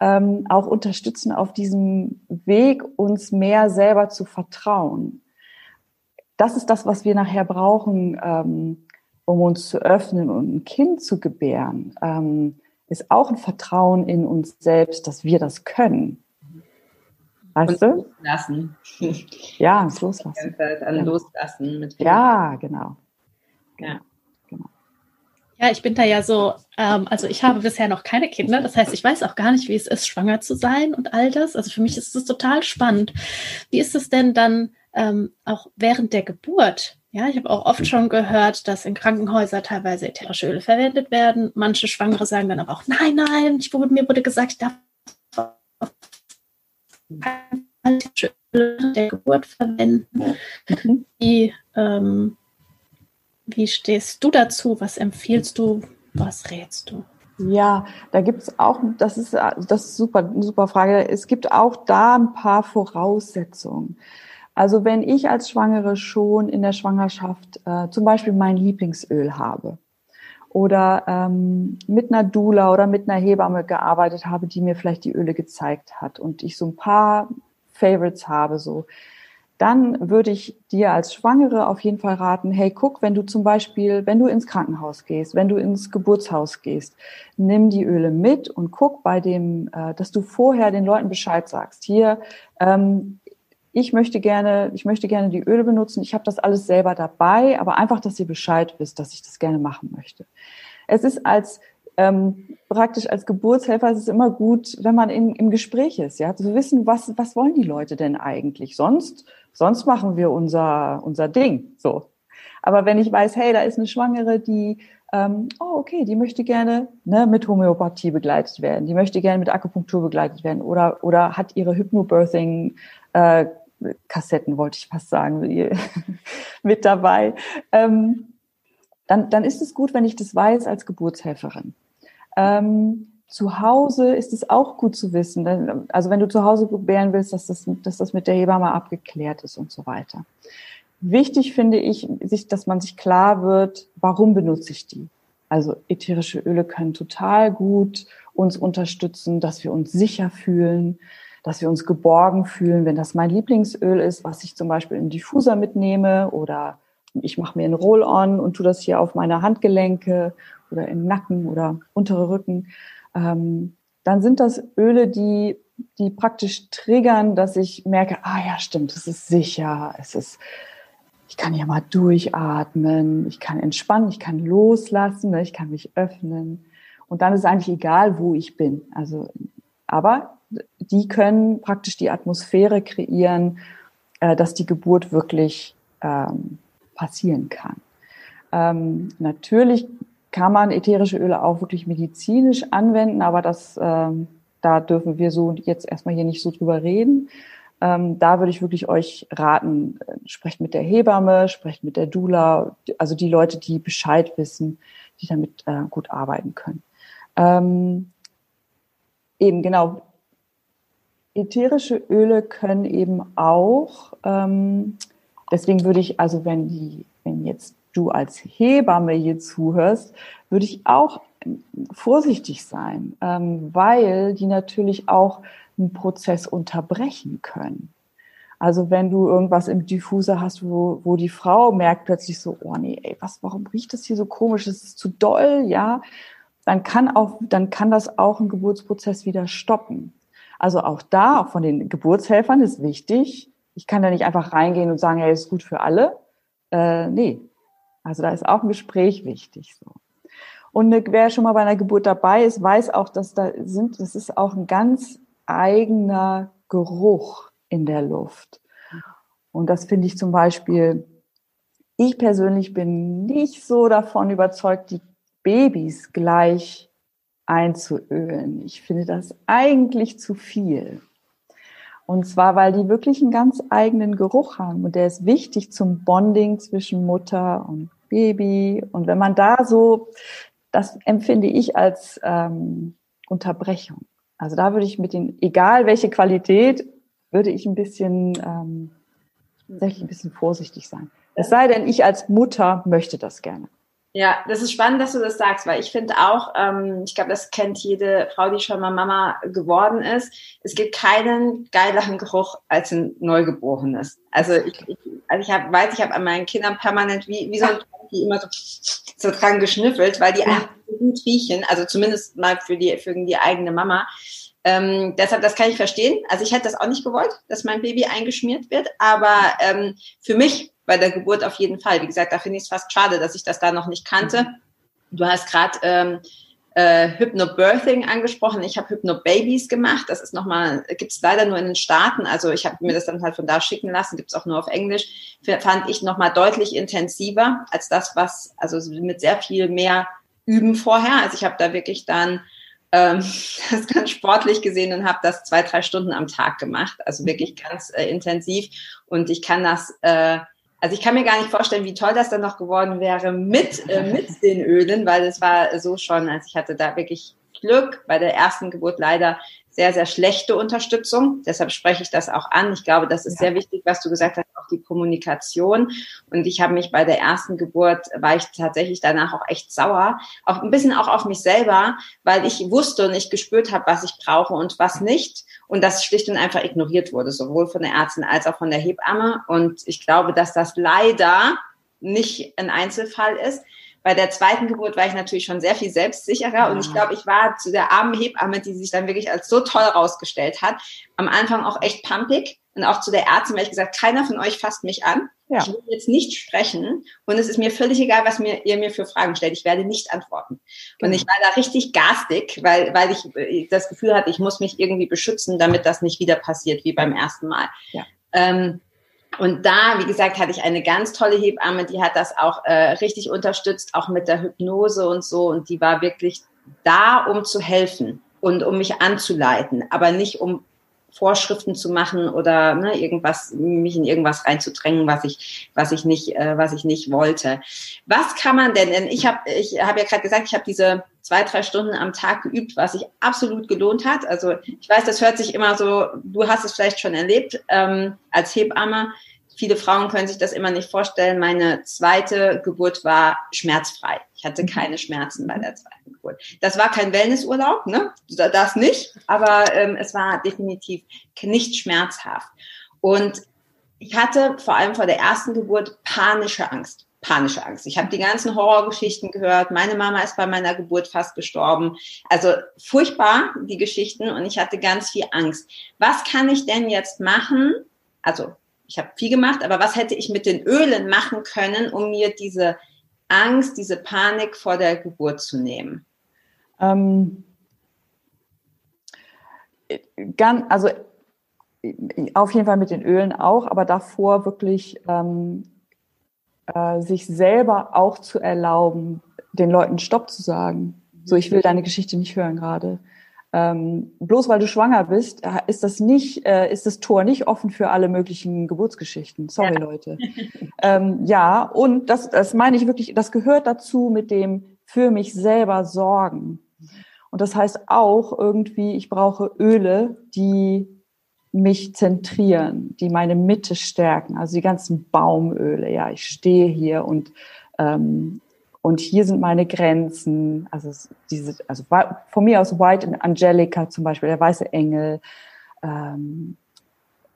ähm, auch unterstützen auf diesem Weg, uns mehr selber zu vertrauen das ist das, was wir nachher brauchen, ähm, um uns zu öffnen und ein Kind zu gebären, ähm, ist auch ein Vertrauen in uns selbst, dass wir das können. Weißt und du?
Loslassen.
Ja, das Loslassen.
An ja. Loslassen.
Mit ja, genau.
Ja. Genau. Ja, ich bin da ja so, ähm, also ich habe bisher noch keine Kinder, das heißt, ich weiß auch gar nicht, wie es ist, schwanger zu sein und all das. Also für mich ist es total spannend. Wie ist es denn dann, ähm, auch während der Geburt. Ja, ich habe auch oft schon gehört, dass in Krankenhäusern teilweise ätherische Öle verwendet werden. Manche Schwangere sagen dann aber auch, nein, nein, ich, mir wurde gesagt, ich darf ätherische Öle der Geburt verwenden. Mhm. Wie, ähm, Wie stehst du dazu? Was empfiehlst du? Was rätst du?
Ja, da gibt es auch, das ist, das ist super, eine super Frage. Es gibt auch da ein paar Voraussetzungen. Also wenn ich als Schwangere schon in der Schwangerschaft äh, zum Beispiel mein Lieblingsöl habe oder ähm, mit einer Dula oder mit einer Hebamme gearbeitet habe, die mir vielleicht die Öle gezeigt hat und ich so ein paar Favorites habe, so dann würde ich dir als Schwangere auf jeden Fall raten, hey, guck, wenn du zum Beispiel, wenn du ins Krankenhaus gehst, wenn du ins Geburtshaus gehst, nimm die Öle mit und guck bei dem, äh, dass du vorher den Leuten Bescheid sagst. Hier, ähm, ich möchte gerne, ich möchte gerne die Öle benutzen. Ich habe das alles selber dabei, aber einfach, dass ihr Bescheid wisst, dass ich das gerne machen möchte. Es ist als ähm, praktisch als Geburtshelfer ist es immer gut, wenn man in, im Gespräch ist, ja, zu wissen, was, was wollen die Leute denn eigentlich? Sonst, sonst machen wir unser, unser Ding, so. Aber wenn ich weiß, hey, da ist eine Schwangere, die, ähm, oh, okay, die möchte gerne ne, mit Homöopathie begleitet werden, die möchte gerne mit Akupunktur begleitet werden oder, oder hat ihre Hypnobirthing, äh, Kassetten, wollte ich fast sagen, (laughs) mit dabei. Ähm, dann, dann ist es gut, wenn ich das weiß als Geburtshelferin. Ähm, zu Hause ist es auch gut zu wissen, denn, also wenn du zu Hause gebären willst, dass das, dass das mit der Hebamme abgeklärt ist und so weiter. Wichtig finde ich, sich, dass man sich klar wird, warum benutze ich die? Also ätherische Öle können total gut uns unterstützen, dass wir uns sicher fühlen, dass wir uns geborgen fühlen. Wenn das mein Lieblingsöl ist, was ich zum Beispiel im Diffuser mitnehme oder ich mache mir einen Roll-on und tu das hier auf meine Handgelenke oder im Nacken oder untere Rücken, ähm, dann sind das Öle, die, die praktisch triggern, dass ich merke, ah ja, stimmt, es ist sicher, es ist, ich kann ja mal durchatmen, ich kann entspannen, ich kann loslassen, ne, ich kann mich öffnen. Und dann ist eigentlich egal, wo ich bin. Also, aber die können praktisch die Atmosphäre kreieren, äh, dass die Geburt wirklich ähm, passieren kann. Ähm, natürlich kann man ätherische Öle auch wirklich medizinisch anwenden, aber das, ähm, da dürfen wir so jetzt erstmal hier nicht so drüber reden. Ähm, da würde ich wirklich euch raten, äh, sprecht mit der Hebamme, sprecht mit der Dula, also die Leute, die Bescheid wissen, die damit äh, gut arbeiten können. Ähm, eben genau. Ätherische Öle können eben auch, ähm, deswegen würde ich, also wenn die, wenn jetzt du als Hebamme hier zuhörst, würde ich auch vorsichtig sein, ähm, weil die natürlich auch einen Prozess unterbrechen können. Also wenn du irgendwas im Diffuser hast, wo, wo die Frau merkt plötzlich so, oh nee, ey, was, warum riecht das hier so komisch? Das ist zu doll, ja, dann kann auch, dann kann das auch einen Geburtsprozess wieder stoppen. Also auch da, auch von den Geburtshelfern ist wichtig. Ich kann da nicht einfach reingehen und sagen, hey, ist gut für alle. Äh, nee, also da ist auch ein Gespräch wichtig. So. Und wer schon mal bei einer Geburt dabei ist, weiß auch, dass da sind, das ist auch ein ganz eigener Geruch in der Luft. Und das finde ich zum Beispiel, ich persönlich bin nicht so davon überzeugt, die Babys gleich einzuölen. Ich finde das eigentlich zu viel. Und zwar, weil die wirklich einen ganz eigenen Geruch haben. Und der ist wichtig zum Bonding zwischen Mutter und Baby. Und wenn man da so, das empfinde ich als ähm, Unterbrechung. Also da würde ich mit den, egal welche Qualität, würde ich ein bisschen, ähm, tatsächlich ein bisschen vorsichtig sein. Es sei denn, ich als Mutter möchte das gerne.
Ja, das ist spannend, dass du das sagst, weil ich finde auch, ähm, ich glaube, das kennt jede Frau, die schon mal Mama geworden ist. Es gibt keinen geileren Geruch als ein Neugeborenes. Also ich, ich also ich hab, weiß, ich habe an meinen Kindern permanent wie, wie so ein die immer so, so dran geschnüffelt, weil die einfach gut riechen, also zumindest mal für die, für die eigene Mama. Ähm, deshalb, das kann ich verstehen. Also ich hätte das auch nicht gewollt, dass mein Baby eingeschmiert wird, aber ähm, für mich bei der Geburt auf jeden Fall. Wie gesagt, da finde ich es fast schade, dass ich das da noch nicht kannte. Du hast gerade ähm, äh, Hypnobirthing angesprochen. Ich habe Hypnobabies gemacht. Das ist nochmal, gibt es leider nur in den Staaten. Also ich habe mir das dann halt von da schicken lassen. Gibt es auch nur auf Englisch. Fand ich nochmal deutlich intensiver als das, was, also mit sehr viel mehr Üben vorher. Also ich habe da wirklich dann ähm, (laughs) das ganz sportlich gesehen und habe das zwei, drei Stunden am Tag gemacht. Also wirklich ganz äh, intensiv. Und ich kann das äh, Also ich kann mir gar nicht vorstellen, wie toll das dann noch geworden wäre mit, äh, mit (laughs) den Ölen, weil es war so schon, also ich hatte da wirklich Glück bei der ersten Geburt leider sehr, sehr schlechte Unterstützung. Deshalb spreche ich das auch an. Ich glaube, das ist ja. sehr wichtig, was du gesagt hast, auch die Kommunikation. Und ich habe mich bei der ersten Geburt, war ich tatsächlich danach auch echt sauer. Auch ein bisschen auch auf mich selber, weil ich wusste und ich gespürt habe, was ich brauche und was nicht. Und das schlicht und einfach ignoriert wurde, sowohl von der Ärztin als auch von der Hebamme. Und ich glaube, dass das leider nicht ein Einzelfall ist. Bei der zweiten Geburt war ich natürlich schon sehr viel selbstsicherer und ich glaube, ich war zu der armen Hebamme, die sich dann wirklich als so toll rausgestellt hat, am Anfang auch echt pumpig und auch zu der Ärztin, weil ich gesagt, keiner von euch fasst mich an. Ja. Ich will jetzt nicht sprechen und es ist mir völlig egal, was mir, ihr mir für Fragen stellt. Ich werde nicht antworten. Genau. Und ich war da richtig garstig, weil, weil ich das Gefühl hatte, ich muss mich irgendwie beschützen, damit das nicht wieder passiert wie beim ersten Mal. Ja. Ähm, und da, wie gesagt, hatte ich eine ganz tolle Hebamme, die hat das auch äh, richtig unterstützt, auch mit der Hypnose und so. Und die war wirklich da, um zu helfen und um mich anzuleiten, aber nicht um Vorschriften zu machen oder ne, irgendwas, mich in irgendwas reinzudrängen, was ich, was ich nicht, äh, was ich nicht wollte. Was kann man denn? Denn ich habe, ich habe ja gerade gesagt, ich habe diese zwei, drei Stunden am Tag geübt, was sich absolut gelohnt hat. Also ich weiß, das hört sich immer so, du hast es vielleicht schon erlebt ähm, als Hebamme. Viele Frauen können sich das immer nicht vorstellen. Meine zweite Geburt war schmerzfrei. Ich hatte mhm. keine Schmerzen bei der zweiten Geburt. Das war kein Wellnessurlaub, ne? Das nicht, aber ähm, es war definitiv nicht schmerzhaft. Und ich hatte vor allem vor der ersten Geburt panische Angst. Panische Angst. Ich habe die ganzen Horrorgeschichten gehört. Meine Mama ist bei meiner Geburt fast gestorben. Also furchtbar, die Geschichten. Und ich hatte ganz viel Angst. Was kann ich denn jetzt machen? Also ich habe viel gemacht, aber was hätte ich mit den Ölen machen können, um mir diese Angst, diese Panik vor der Geburt zu nehmen? Ähm,
ganz, also auf jeden Fall mit den Ölen auch, aber davor wirklich ähm, äh, sich selber auch zu erlauben, den Leuten Stopp zu sagen. So, ich will deine Geschichte nicht hören gerade. Ähm, bloß weil du schwanger bist, äh, ist das nicht, äh, ist das Tor nicht offen für alle möglichen Geburtsgeschichten. Sorry, ja. Leute. (laughs) ähm, ja, und das, das meine ich wirklich, das gehört dazu mit dem für mich selber sorgen. Und das heißt auch irgendwie, ich brauche Öle, die mich zentrieren, die meine Mitte stärken. Also die ganzen Baumöle. Ja, ich stehe hier und ähm, und hier sind meine Grenzen. Also diese, also von mir aus White Angelica zum Beispiel, der weiße Engel. Ähm,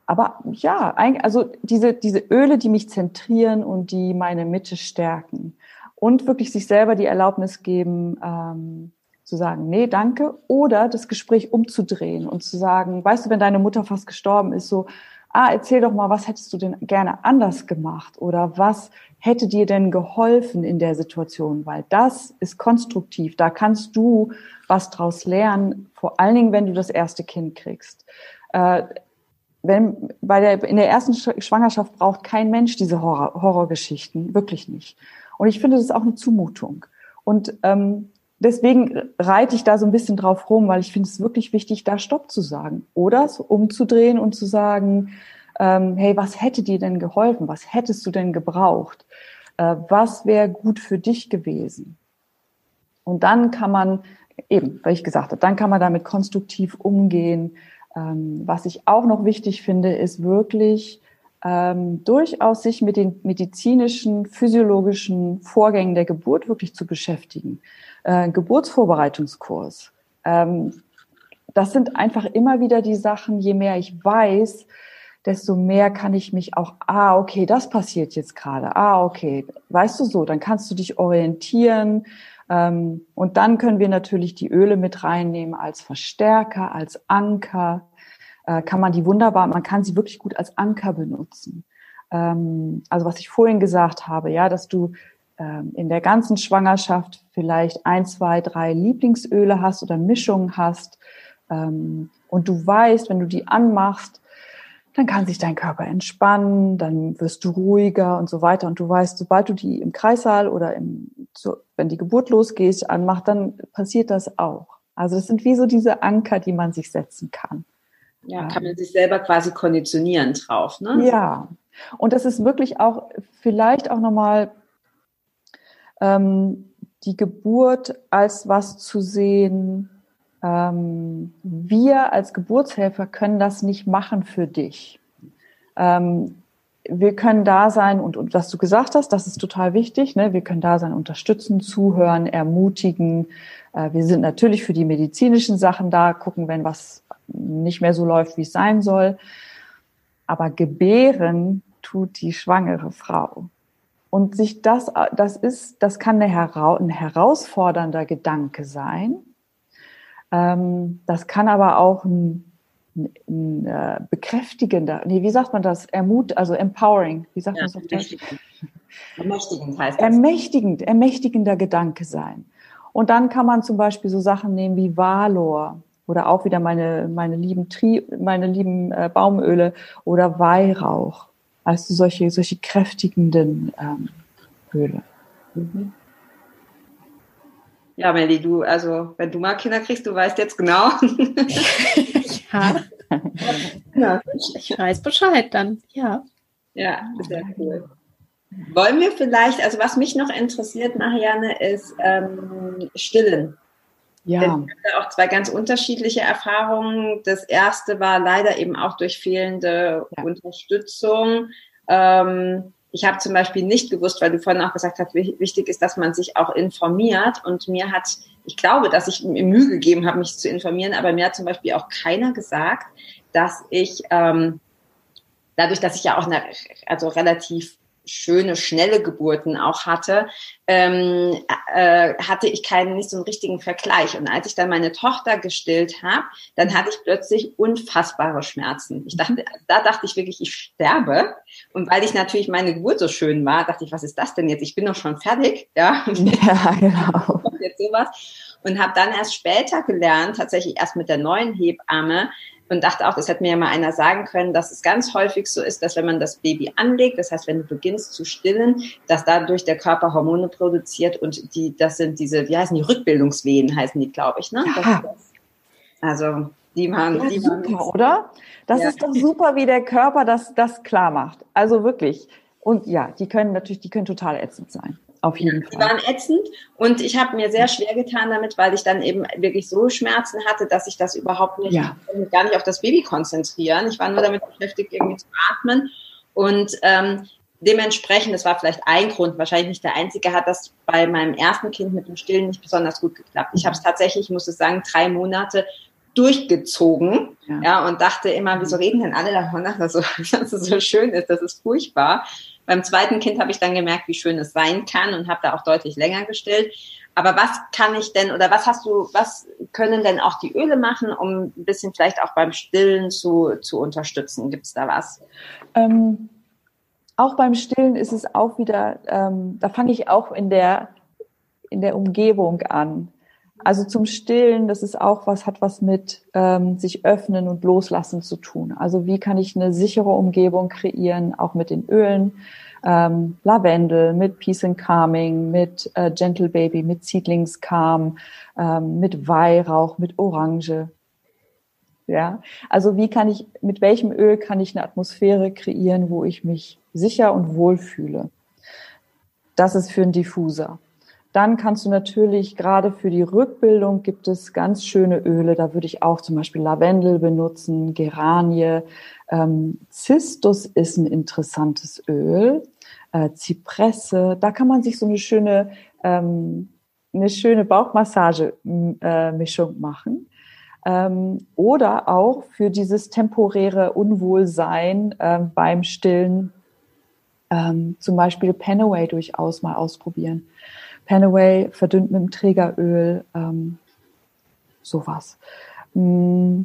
aber ja, also diese, diese Öle, die mich zentrieren und die meine Mitte stärken. Und wirklich sich selber die Erlaubnis geben, ähm, zu sagen, nee, danke. Oder das Gespräch umzudrehen und zu sagen, weißt du, wenn deine Mutter fast gestorben ist, so, ah, erzähl doch mal, was hättest du denn gerne anders gemacht? Oder was hätte dir denn geholfen in der Situation? Weil das ist konstruktiv. Da kannst du was draus lernen, vor allen Dingen, wenn du das erste Kind kriegst. Äh, wenn, bei der, in der ersten Schwangerschaft braucht kein Mensch diese Horror, Horrorgeschichten, wirklich nicht. Und ich finde, das ist auch eine Zumutung. Und ähm, deswegen reite ich da so ein bisschen drauf rum, weil ich finde es wirklich wichtig, da Stopp zu sagen oder es umzudrehen und zu sagen, ähm, hey, was hätte dir denn geholfen? Was hättest du denn gebraucht? Äh, was wäre gut für dich gewesen? Und dann kann man eben, weil ich gesagt habe, dann kann man damit konstruktiv umgehen. Ähm, was ich auch noch wichtig finde, ist wirklich ähm, durchaus sich mit den medizinischen, physiologischen Vorgängen der Geburt wirklich zu beschäftigen. Äh, Geburtsvorbereitungskurs. Ähm, das sind einfach immer wieder die Sachen, je mehr ich weiß, desto mehr kann ich mich auch, ah, okay, das passiert jetzt gerade, ah, okay, weißt du so, dann kannst du dich orientieren. Ähm, und dann können wir natürlich die Öle mit reinnehmen als Verstärker, als Anker. Äh, kann man die wunderbar, man kann sie wirklich gut als Anker benutzen. Ähm, also was ich vorhin gesagt habe, ja, dass du in der ganzen Schwangerschaft vielleicht ein, zwei, drei Lieblingsöle hast oder Mischungen hast. Ähm, und du weißt, wenn du die anmachst, dann kann sich dein Körper entspannen, dann wirst du ruhiger und so weiter. Und du weißt, sobald du die im Kreissaal oder im, so, wenn die Geburt losgeht, anmacht, dann passiert das auch. Also das sind wie so diese Anker, die man sich setzen kann.
Ja, kann man sich selber quasi konditionieren drauf, ne?
Ja, Und das ist wirklich auch vielleicht auch nochmal ähm, die Geburt als was zu sehen. Ähm, wir als Geburtshelfer können das nicht machen für dich. Ähm, wir können da sein und, und was du gesagt hast, das ist total wichtig. Ne? Wir können da sein, unterstützen, zuhören, ermutigen. Äh, wir sind natürlich für die medizinischen Sachen da, gucken, wenn was nicht mehr so läuft, wie es sein soll. Aber gebären tut die schwangere Frau. Und sich das, das ist, das kann eine ein herausfordernder Gedanke sein. Ähm, das kann aber auch ein, ein, ein äh, bekräftigender, nee, wie sagt man das? Ermut, also empowering, wie sagt ja, man das auf Deutsch? Ermächtigend heißt das. Ermächtigend, ermächtigender Gedanke sein. Und dann kann man zum Beispiel so Sachen nehmen wie Valor oder auch wieder meine, meine lieben Tri, meine lieben äh, Baumöle oder Weihrauch also solche, solche kräftigenden ähm, Öle. Mhm.
Ja, Melly, du, also wenn du mal Kinder kriegst, du weißt jetzt genau. (laughs)
ja. ja. Ich weiß Bescheid dann, ja.
Ja, sehr cool. Wollen wir vielleicht, also was mich noch interessiert, Marianne, ist ähm, Stillen. Ja. Ich hatte auch zwei ganz unterschiedliche Erfahrungen. Das erste war leider eben auch durch fehlende ja. Unterstützung. Ähm, ich habe zum Beispiel nicht gewusst, weil du vorhin auch gesagt hast, wichtig ist, dass man sich auch informiert. Und mir hat, ich glaube, dass ich mir Mühe gegeben habe, mich zu informieren, aber mir hat zum Beispiel auch keiner gesagt, dass ich ähm, dadurch, dass ich ja auch eine, also relativ schöne, schnelle Geburten auch hatte, ähm, äh, hatte ich keinen, nicht so einen richtigen Vergleich. Und als ich dann meine Tochter gestillt habe, dann hatte ich plötzlich unfassbare Schmerzen. Ich dachte, da dachte ich wirklich, ich sterbe. Und weil ich natürlich meine Geburt so schön war, dachte ich, was ist das denn jetzt? Ich bin doch schon fertig, ja. (laughs) Ja, genau. (laughs) Jetzt sowas. Und habe dann erst später gelernt, tatsächlich erst mit der neuen Hebamme, und dachte auch, das hätte mir ja mal einer sagen können, dass es ganz häufig so ist, dass wenn man das Baby anlegt, das heißt, wenn du beginnst zu stillen, dass dadurch der Körper Hormone produziert und die, das sind diese, wie heißen die, Rückbildungswehen heißen die, glaube ich, ne? Ja. also, die waren, ja,
die super, waren, oder? Das ja. ist doch super, wie der Körper das, das klar macht. Also wirklich. Und ja, die können natürlich, die können total ätzend sein. Auf jeden Fall.
Die waren ätzend und ich habe mir sehr schwer getan damit, weil ich dann eben wirklich so Schmerzen hatte, dass ich das überhaupt nicht, ja. gar nicht auf das Baby konzentrieren. Ich war nur damit beschäftigt, irgendwie zu atmen. Und ähm, dementsprechend, das war vielleicht ein Grund, wahrscheinlich nicht der einzige, hat das bei meinem ersten Kind mit dem Stillen nicht besonders gut geklappt. Ich habe es tatsächlich, ich muss es sagen, drei Monate durchgezogen ja. ja. und dachte immer, wieso reden denn alle davon, dass es so, (laughs) dass es so schön ist, das ist furchtbar. Beim zweiten Kind habe ich dann gemerkt, wie schön es sein kann und habe da auch deutlich länger gestillt. Aber was kann ich denn oder was hast du, was können denn auch die Öle machen, um ein bisschen vielleicht auch beim Stillen zu, zu unterstützen? Gibt es da was?
Ähm, auch beim Stillen ist es auch wieder, ähm, da fange ich auch in der, in der Umgebung an. Also zum Stillen, das ist auch was, hat was mit ähm, sich öffnen und loslassen zu tun. Also wie kann ich eine sichere Umgebung kreieren, auch mit den Ölen, ähm, Lavendel, mit Peace and Calming, mit äh, Gentle Baby, mit Seedlingscalm, ähm, mit Weihrauch, mit Orange. Ja, also wie kann ich, mit welchem Öl kann ich eine Atmosphäre kreieren, wo ich mich sicher und wohl fühle? Das ist für einen Diffuser. Dann kannst du natürlich gerade für die Rückbildung gibt es ganz schöne Öle. Da würde ich auch zum Beispiel Lavendel benutzen, Geranie. Ähm, Zistus ist ein interessantes Öl. Äh, Zypresse. Da kann man sich so eine schöne, ähm, eine schöne Bauchmassage-Mischung äh, machen. Ähm, oder auch für dieses temporäre Unwohlsein äh, beim Stillen ähm, zum Beispiel Penaway durchaus mal ausprobieren. Panaway verdünnt mit dem Trägeröl, ähm, sowas. Mm,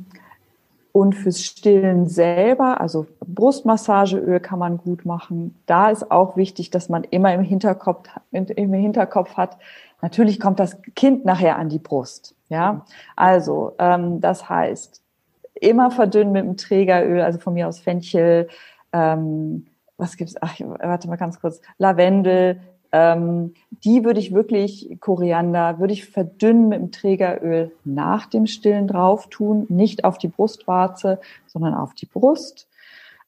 und fürs Stillen selber, also Brustmassageöl kann man gut machen. Da ist auch wichtig, dass man immer im Hinterkopf, im Hinterkopf hat, natürlich kommt das Kind nachher an die Brust. Ja, also ähm, das heißt, immer verdünnen mit dem Trägeröl, also von mir aus Fenchel, ähm, was gibt's? Ach, warte mal ganz kurz. Lavendel, ähm, die würde ich wirklich, Koriander, würde ich verdünnen mit dem Trägeröl nach dem Stillen drauf tun, nicht auf die Brustwarze, sondern auf die Brust.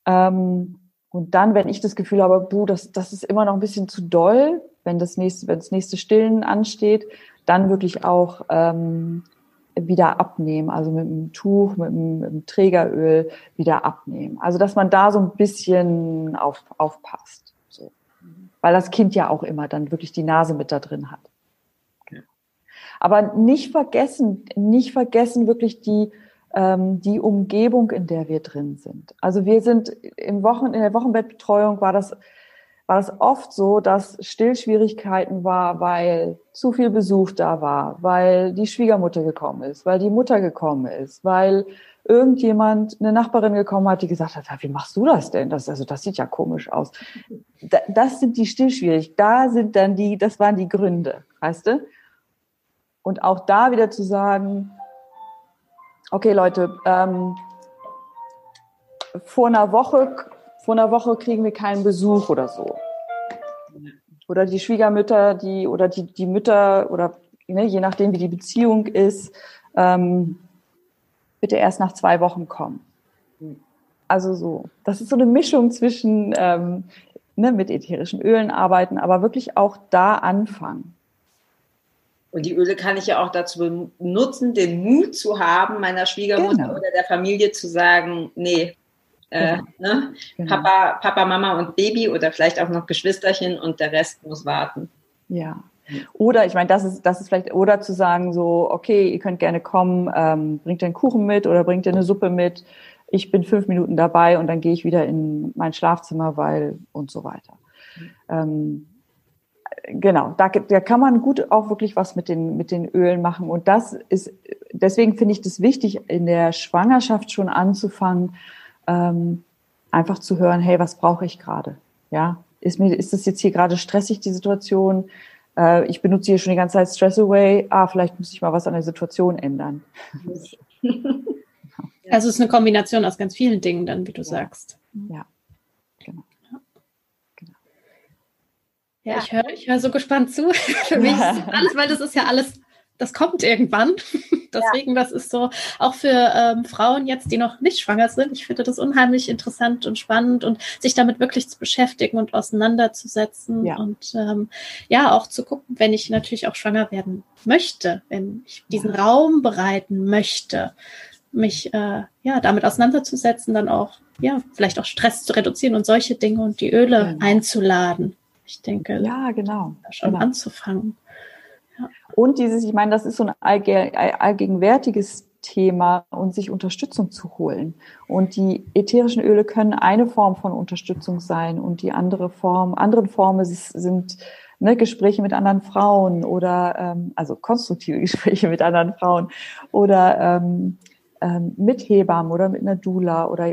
Ähm, Und dann, wenn ich das Gefühl habe, buh, das, das ist immer noch ein bisschen zu doll, wenn das nächste, wenn das nächste Stillen ansteht, dann wirklich auch ähm, wieder abnehmen, also mit einem Tuch, mit einem, mit einem Trägeröl wieder abnehmen. Also dass man da so ein bisschen auf, aufpasst. Weil das Kind ja auch immer dann wirklich die Nase mit da drin hat. Aber nicht vergessen, nicht vergessen wirklich die, ähm, die Umgebung, in der wir drin sind. Also wir sind im Wochen, in der Wochenbettbetreuung war das war es oft so, dass Stillschwierigkeiten war, weil zu viel Besuch da war, weil die Schwiegermutter gekommen ist, weil die Mutter gekommen ist, weil irgendjemand, eine Nachbarin gekommen hat, die gesagt hat, wie machst du das denn? Das, also, das sieht ja komisch aus. Das sind die Stillschwierigkeiten. Da sind dann die, das waren die Gründe, weißt du? Und auch da wieder zu sagen, okay, Leute, ähm, vor einer Woche vor einer Woche kriegen wir keinen Besuch oder so. Oder die Schwiegermütter, die oder die, die Mütter oder ne, je nachdem, wie die Beziehung ist, ähm, bitte erst nach zwei Wochen kommen. Also so, das ist so eine Mischung zwischen ähm, ne, mit ätherischen Ölen arbeiten, aber wirklich auch da anfangen.
Und die Öle kann ich ja auch dazu benutzen, den Mut zu haben, meiner Schwiegermutter genau. oder der Familie zu sagen, nee, äh, genau. ne? Genau. Papa, Papa, Mama und Baby oder vielleicht auch noch Geschwisterchen und der Rest muss warten.
Ja. Oder ich meine, das ist, das ist vielleicht, oder zu sagen so, okay, ihr könnt gerne kommen, ähm, bringt einen Kuchen mit oder bringt ihr eine Suppe mit. Ich bin fünf Minuten dabei und dann gehe ich wieder in mein Schlafzimmer, weil und so weiter. Ähm, genau, da, da kann man gut auch wirklich was mit den, mit den Ölen machen. Und das ist, deswegen finde ich das wichtig, in der Schwangerschaft schon anzufangen, ähm, einfach zu hören, hey, was brauche ich gerade? Ja, ist mir, ist das jetzt hier gerade stressig, die Situation? Äh, ich benutze hier schon die ganze Zeit Stress Away. Ah, vielleicht muss ich mal was an der Situation ändern. (laughs)
Also es ist eine Kombination aus ganz vielen Dingen dann, wie du ja. sagst.
Ja, genau.
genau. Ja, ich höre ich hör so gespannt zu. (laughs) Für mich ist alles, weil das ist ja alles das kommt irgendwann. (laughs) Deswegen, ja. das ist so, auch für ähm, Frauen jetzt, die noch nicht schwanger sind, ich finde das unheimlich interessant und spannend und sich damit wirklich zu beschäftigen und auseinanderzusetzen ja. und ähm, ja, auch zu gucken, wenn ich natürlich auch schwanger werden möchte, wenn ich diesen ja. Raum bereiten möchte, mich äh, ja damit auseinanderzusetzen, dann auch ja vielleicht auch Stress zu reduzieren und solche Dinge und die Öle genau. einzuladen. Ich denke,
ja genau,
schon
genau.
anzufangen.
Und dieses, ich meine, das ist so ein allgegenwärtiges Thema und sich Unterstützung zu holen. Und die ätherischen Öle können eine Form von Unterstützung sein und die andere Form, anderen Formen sind ne, Gespräche mit anderen Frauen oder ähm, also konstruktive (laughs) Gespräche mit anderen Frauen oder ähm, ähm, mit Hebammen oder mit einer Dula oder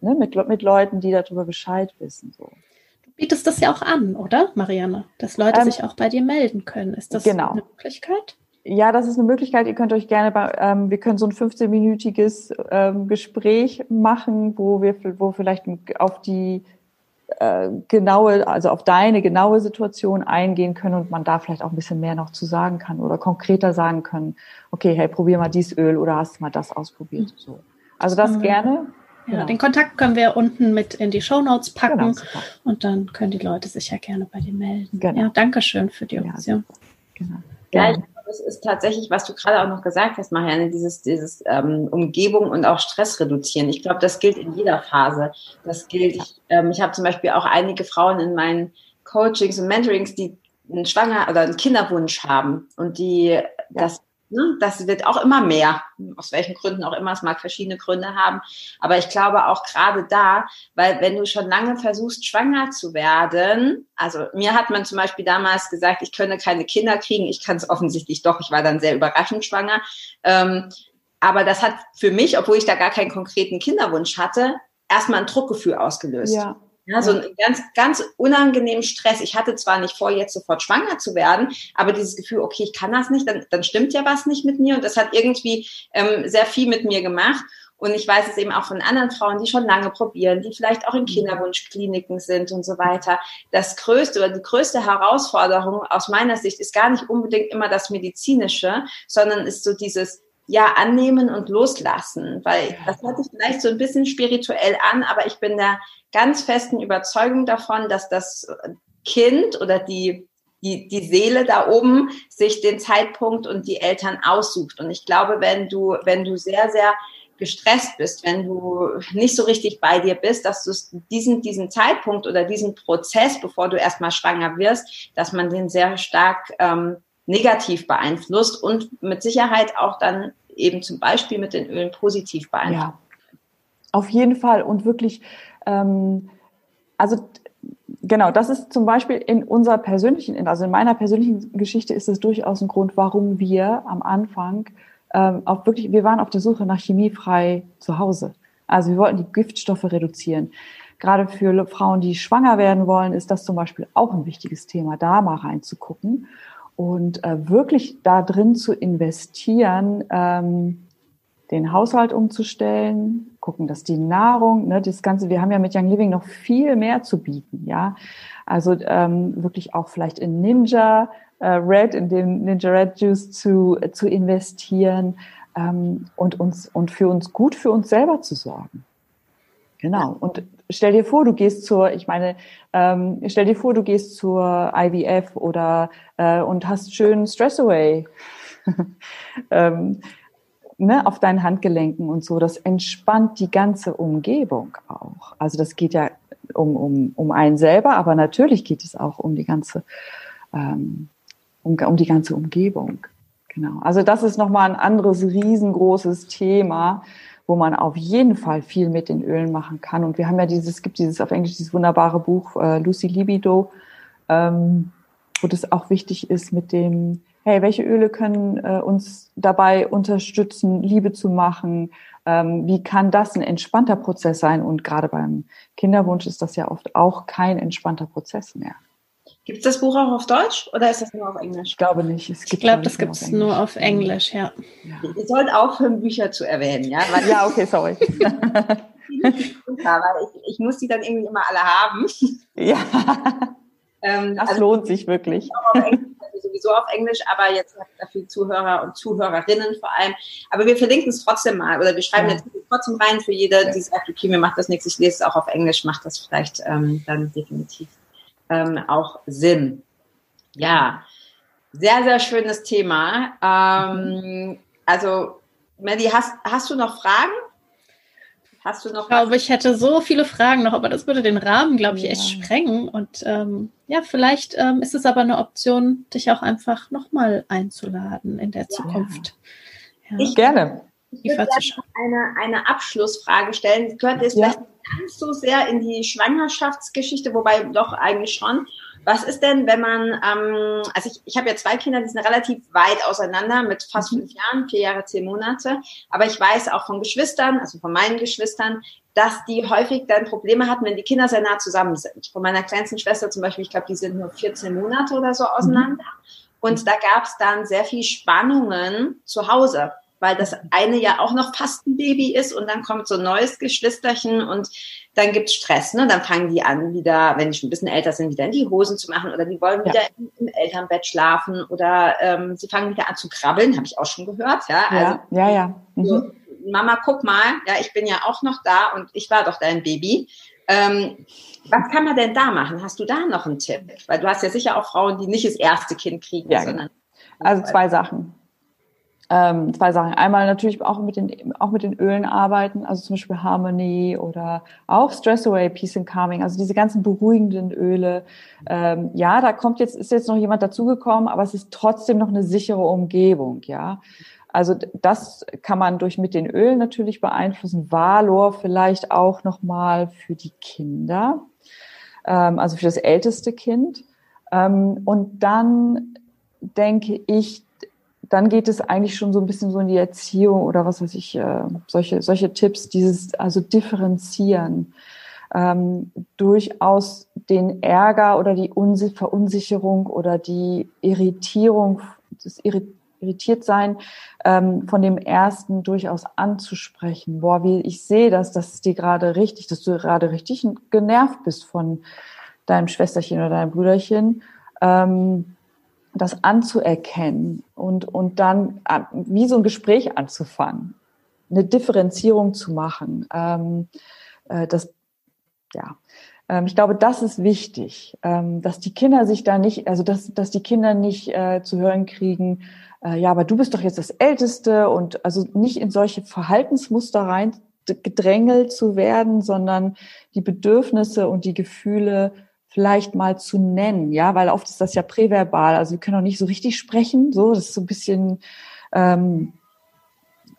ne, mit, mit Leuten, die darüber Bescheid wissen. So
bietest das ja auch an, oder, Marianne? Dass Leute ähm, sich auch bei dir melden können. Ist das genau. eine Möglichkeit?
Ja, das ist eine Möglichkeit. Ihr könnt euch gerne bei, ähm, wir können so ein 15-minütiges ähm, Gespräch machen, wo wir, wo vielleicht auf die äh, genaue, also auf deine genaue Situation eingehen können und man da vielleicht auch ein bisschen mehr noch zu sagen kann oder konkreter sagen können, okay, hey, probier mal dies Öl oder hast du mal das ausprobiert. Mhm. So. Also das gerne.
Ja, genau. Den Kontakt können wir unten mit in die Show Notes packen genau, und dann können die Leute sich ja gerne bei dir melden. Genau. Ja, danke schön für die Option.
Ja, genau. Ja, ich glaube, das ist tatsächlich, was du gerade auch noch gesagt hast, Marianne, dieses, dieses ähm, Umgebung und auch Stress reduzieren. Ich glaube, das gilt in jeder Phase. Das gilt, ich, ähm, ich habe zum Beispiel auch einige Frauen in meinen Coachings und Mentorings, die einen Schwanger oder einen Kinderwunsch haben und die ja. das Ne? Das wird auch immer mehr, aus welchen Gründen auch immer. Es mag verschiedene Gründe haben. Aber ich glaube auch gerade da, weil wenn du schon lange versuchst, schwanger zu werden, also mir hat man zum Beispiel damals gesagt, ich könne keine Kinder kriegen. Ich kann es offensichtlich doch. Ich war dann sehr überraschend schwanger. Ähm, aber das hat für mich, obwohl ich da gar keinen konkreten Kinderwunsch hatte, erstmal ein Druckgefühl ausgelöst. Ja. Ja, so ein ganz, ganz unangenehmen Stress. Ich hatte zwar nicht vor, jetzt sofort schwanger zu werden, aber dieses Gefühl, okay, ich kann das nicht, dann, dann stimmt ja was nicht mit mir. Und das hat irgendwie ähm, sehr viel mit mir gemacht. Und ich weiß es eben auch von anderen Frauen, die schon lange probieren, die vielleicht auch in mhm. Kinderwunschkliniken sind und so weiter. Das größte oder die größte Herausforderung aus meiner Sicht ist gar nicht unbedingt immer das Medizinische, sondern ist so dieses ja annehmen und loslassen, weil das hört sich vielleicht so ein bisschen spirituell an, aber ich bin der ganz festen Überzeugung davon, dass das Kind oder die die, die Seele da oben sich den Zeitpunkt und die Eltern aussucht. Und ich glaube, wenn du, wenn du sehr, sehr gestresst bist, wenn du nicht so richtig bei dir bist, dass du diesen, diesen Zeitpunkt oder diesen Prozess, bevor du erstmal schwanger wirst, dass man den sehr stark ähm, negativ beeinflusst und mit Sicherheit auch dann eben zum Beispiel mit den Ölen positiv beeinflusst. Ja,
auf jeden Fall und wirklich, ähm, also genau, das ist zum Beispiel in unserer persönlichen, also in meiner persönlichen Geschichte ist es durchaus ein Grund, warum wir am Anfang ähm, auch wirklich, wir waren auf der Suche nach chemiefrei zu Hause. Also wir wollten die Giftstoffe reduzieren. Gerade für Frauen, die schwanger werden wollen, ist das zum Beispiel auch ein wichtiges Thema, da mal reinzugucken und äh, wirklich da drin zu investieren, ähm, den Haushalt umzustellen, gucken, dass die Nahrung, ne, das Ganze, wir haben ja mit Young Living noch viel mehr zu bieten, ja. Also ähm, wirklich auch vielleicht in Ninja äh, Red, in dem Ninja Red Juice zu, äh, zu investieren ähm, und uns und für uns gut für uns selber zu sorgen. Genau. Und stell dir vor, du gehst zur, ich meine, ähm, stell dir vor, du gehst zur IVF oder äh, und hast schön Stress Away (laughs) ähm, ne, auf deinen Handgelenken und so. Das entspannt die ganze Umgebung auch. Also das geht ja um, um, um einen selber, aber natürlich geht es auch um die ganze, ähm, um, um die ganze Umgebung. Genau. Also das ist nochmal ein anderes riesengroßes Thema wo man auf jeden Fall viel mit den Ölen machen kann. Und wir haben ja dieses, es gibt dieses auf Englisch dieses wunderbare Buch äh, Lucy Libido, ähm, wo das auch wichtig ist mit dem, hey, welche Öle können äh, uns dabei unterstützen, Liebe zu machen? Ähm, wie kann das ein entspannter Prozess sein? Und gerade beim Kinderwunsch ist das ja oft auch kein entspannter Prozess mehr.
Gibt es das Buch auch auf Deutsch oder ist das nur auf Englisch?
Ich glaube nicht.
Es gibt, ich glaube, das gibt es nur auf Englisch, ja.
ja. Ihr sollt aufhören, Bücher zu erwähnen, ja?
Weil (laughs) ja, okay, sorry. (laughs) ich,
ich, muss die dann irgendwie immer alle haben.
Ja. Ähm, das also, lohnt sich wirklich.
Englisch, also sowieso auf Englisch, aber jetzt habt ihr viel Zuhörer und Zuhörerinnen vor allem. Aber wir verlinken es trotzdem mal oder wir schreiben ja. jetzt trotzdem rein für jede, die sagt, okay, mir macht das nichts, ich lese es auch auf Englisch, macht das vielleicht ähm, dann definitiv ähm, auch Sinn. Ja, sehr, sehr schönes Thema. Ähm, also, Melly, hast, hast du noch Fragen?
Hast du noch ich glaube, ich hätte so viele Fragen noch, aber das würde den Rahmen, glaube ich, ja. echt sprengen. Und ähm, ja, vielleicht ähm, ist es aber eine Option, dich auch einfach nochmal einzuladen in der ja. Zukunft.
Ja. Ich gerne.
Ich würde eine, eine Abschlussfrage stellen. Sie gehört jetzt ja. vielleicht ganz so sehr in die Schwangerschaftsgeschichte, wobei doch eigentlich schon. Was ist denn, wenn man, ähm, also ich, ich habe ja zwei Kinder, die sind relativ weit auseinander mit fast mhm. fünf Jahren, vier Jahre, zehn Monate. Aber ich weiß auch von Geschwistern, also von meinen Geschwistern, dass die häufig dann Probleme hatten, wenn die Kinder sehr nah zusammen sind. Von meiner kleinsten Schwester zum Beispiel, ich glaube, die sind nur 14 Monate oder so auseinander. Mhm. Und da gab es dann sehr viel Spannungen zu Hause weil das eine ja auch noch fast ein Baby ist und dann kommt so ein neues Geschwisterchen und dann gibt's Stress. Ne? Dann fangen die an, wieder, wenn die schon ein bisschen älter sind, wieder in die Hosen zu machen oder die wollen wieder ja. im, im, Elternbett schlafen oder ähm, sie fangen wieder an zu krabbeln, habe ich auch schon gehört. Ja,
also, ja, ja. ja. Mhm.
So, Mama, guck mal, ja, ich bin ja auch noch da und ich war doch dein Baby. Ähm, was kann man denn da machen? Hast du da noch einen Tipp? Weil du hast ja sicher auch Frauen, die nicht das erste Kind kriegen,
ja, sondern. Also zwei Sachen ähm, zwei Sachen. Einmal natürlich auch mit den auch mit den Ölen arbeiten, also zum Beispiel Harmony oder auch Stress Away, Peace and Calming, also diese ganzen beruhigenden Öle. Ähm, ja, da kommt jetzt ist jetzt noch jemand dazugekommen, aber es ist trotzdem noch eine sichere Umgebung, ja. Also das kann man durch mit den Ölen natürlich beeinflussen. Valor vielleicht auch noch mal für die Kinder, ähm, also für das älteste Kind. Ähm, und dann denke ich, dann geht es eigentlich schon so ein bisschen so in die Erziehung oder was weiß ich, äh, solche, solche Tipps, dieses, also differenzieren, ähm, durchaus den Ärger oder die Unsi Verunsicherung oder die Irritierung, das Irritiertsein ähm, von dem ersten durchaus anzusprechen. Boah, wie ich sehe das, dass dir gerade richtig, dass du gerade richtig genervt bist von deinem Schwesterchen oder deinem Brüderchen. Ähm, das anzuerkennen und, und dann äh, wie so ein Gespräch anzufangen, eine Differenzierung zu machen. Ähm, äh, das, ja, ähm, ich glaube, das ist wichtig, ähm, dass die Kinder sich da nicht, also dass, dass die Kinder nicht äh, zu hören kriegen, äh, ja, aber du bist doch jetzt das Älteste und also nicht in solche Verhaltensmuster rein gedrängelt zu werden, sondern die Bedürfnisse und die Gefühle vielleicht mal zu nennen, ja, weil oft ist das ja präverbal, also wir können auch nicht so richtig sprechen, so, das ist so ein bisschen, ähm,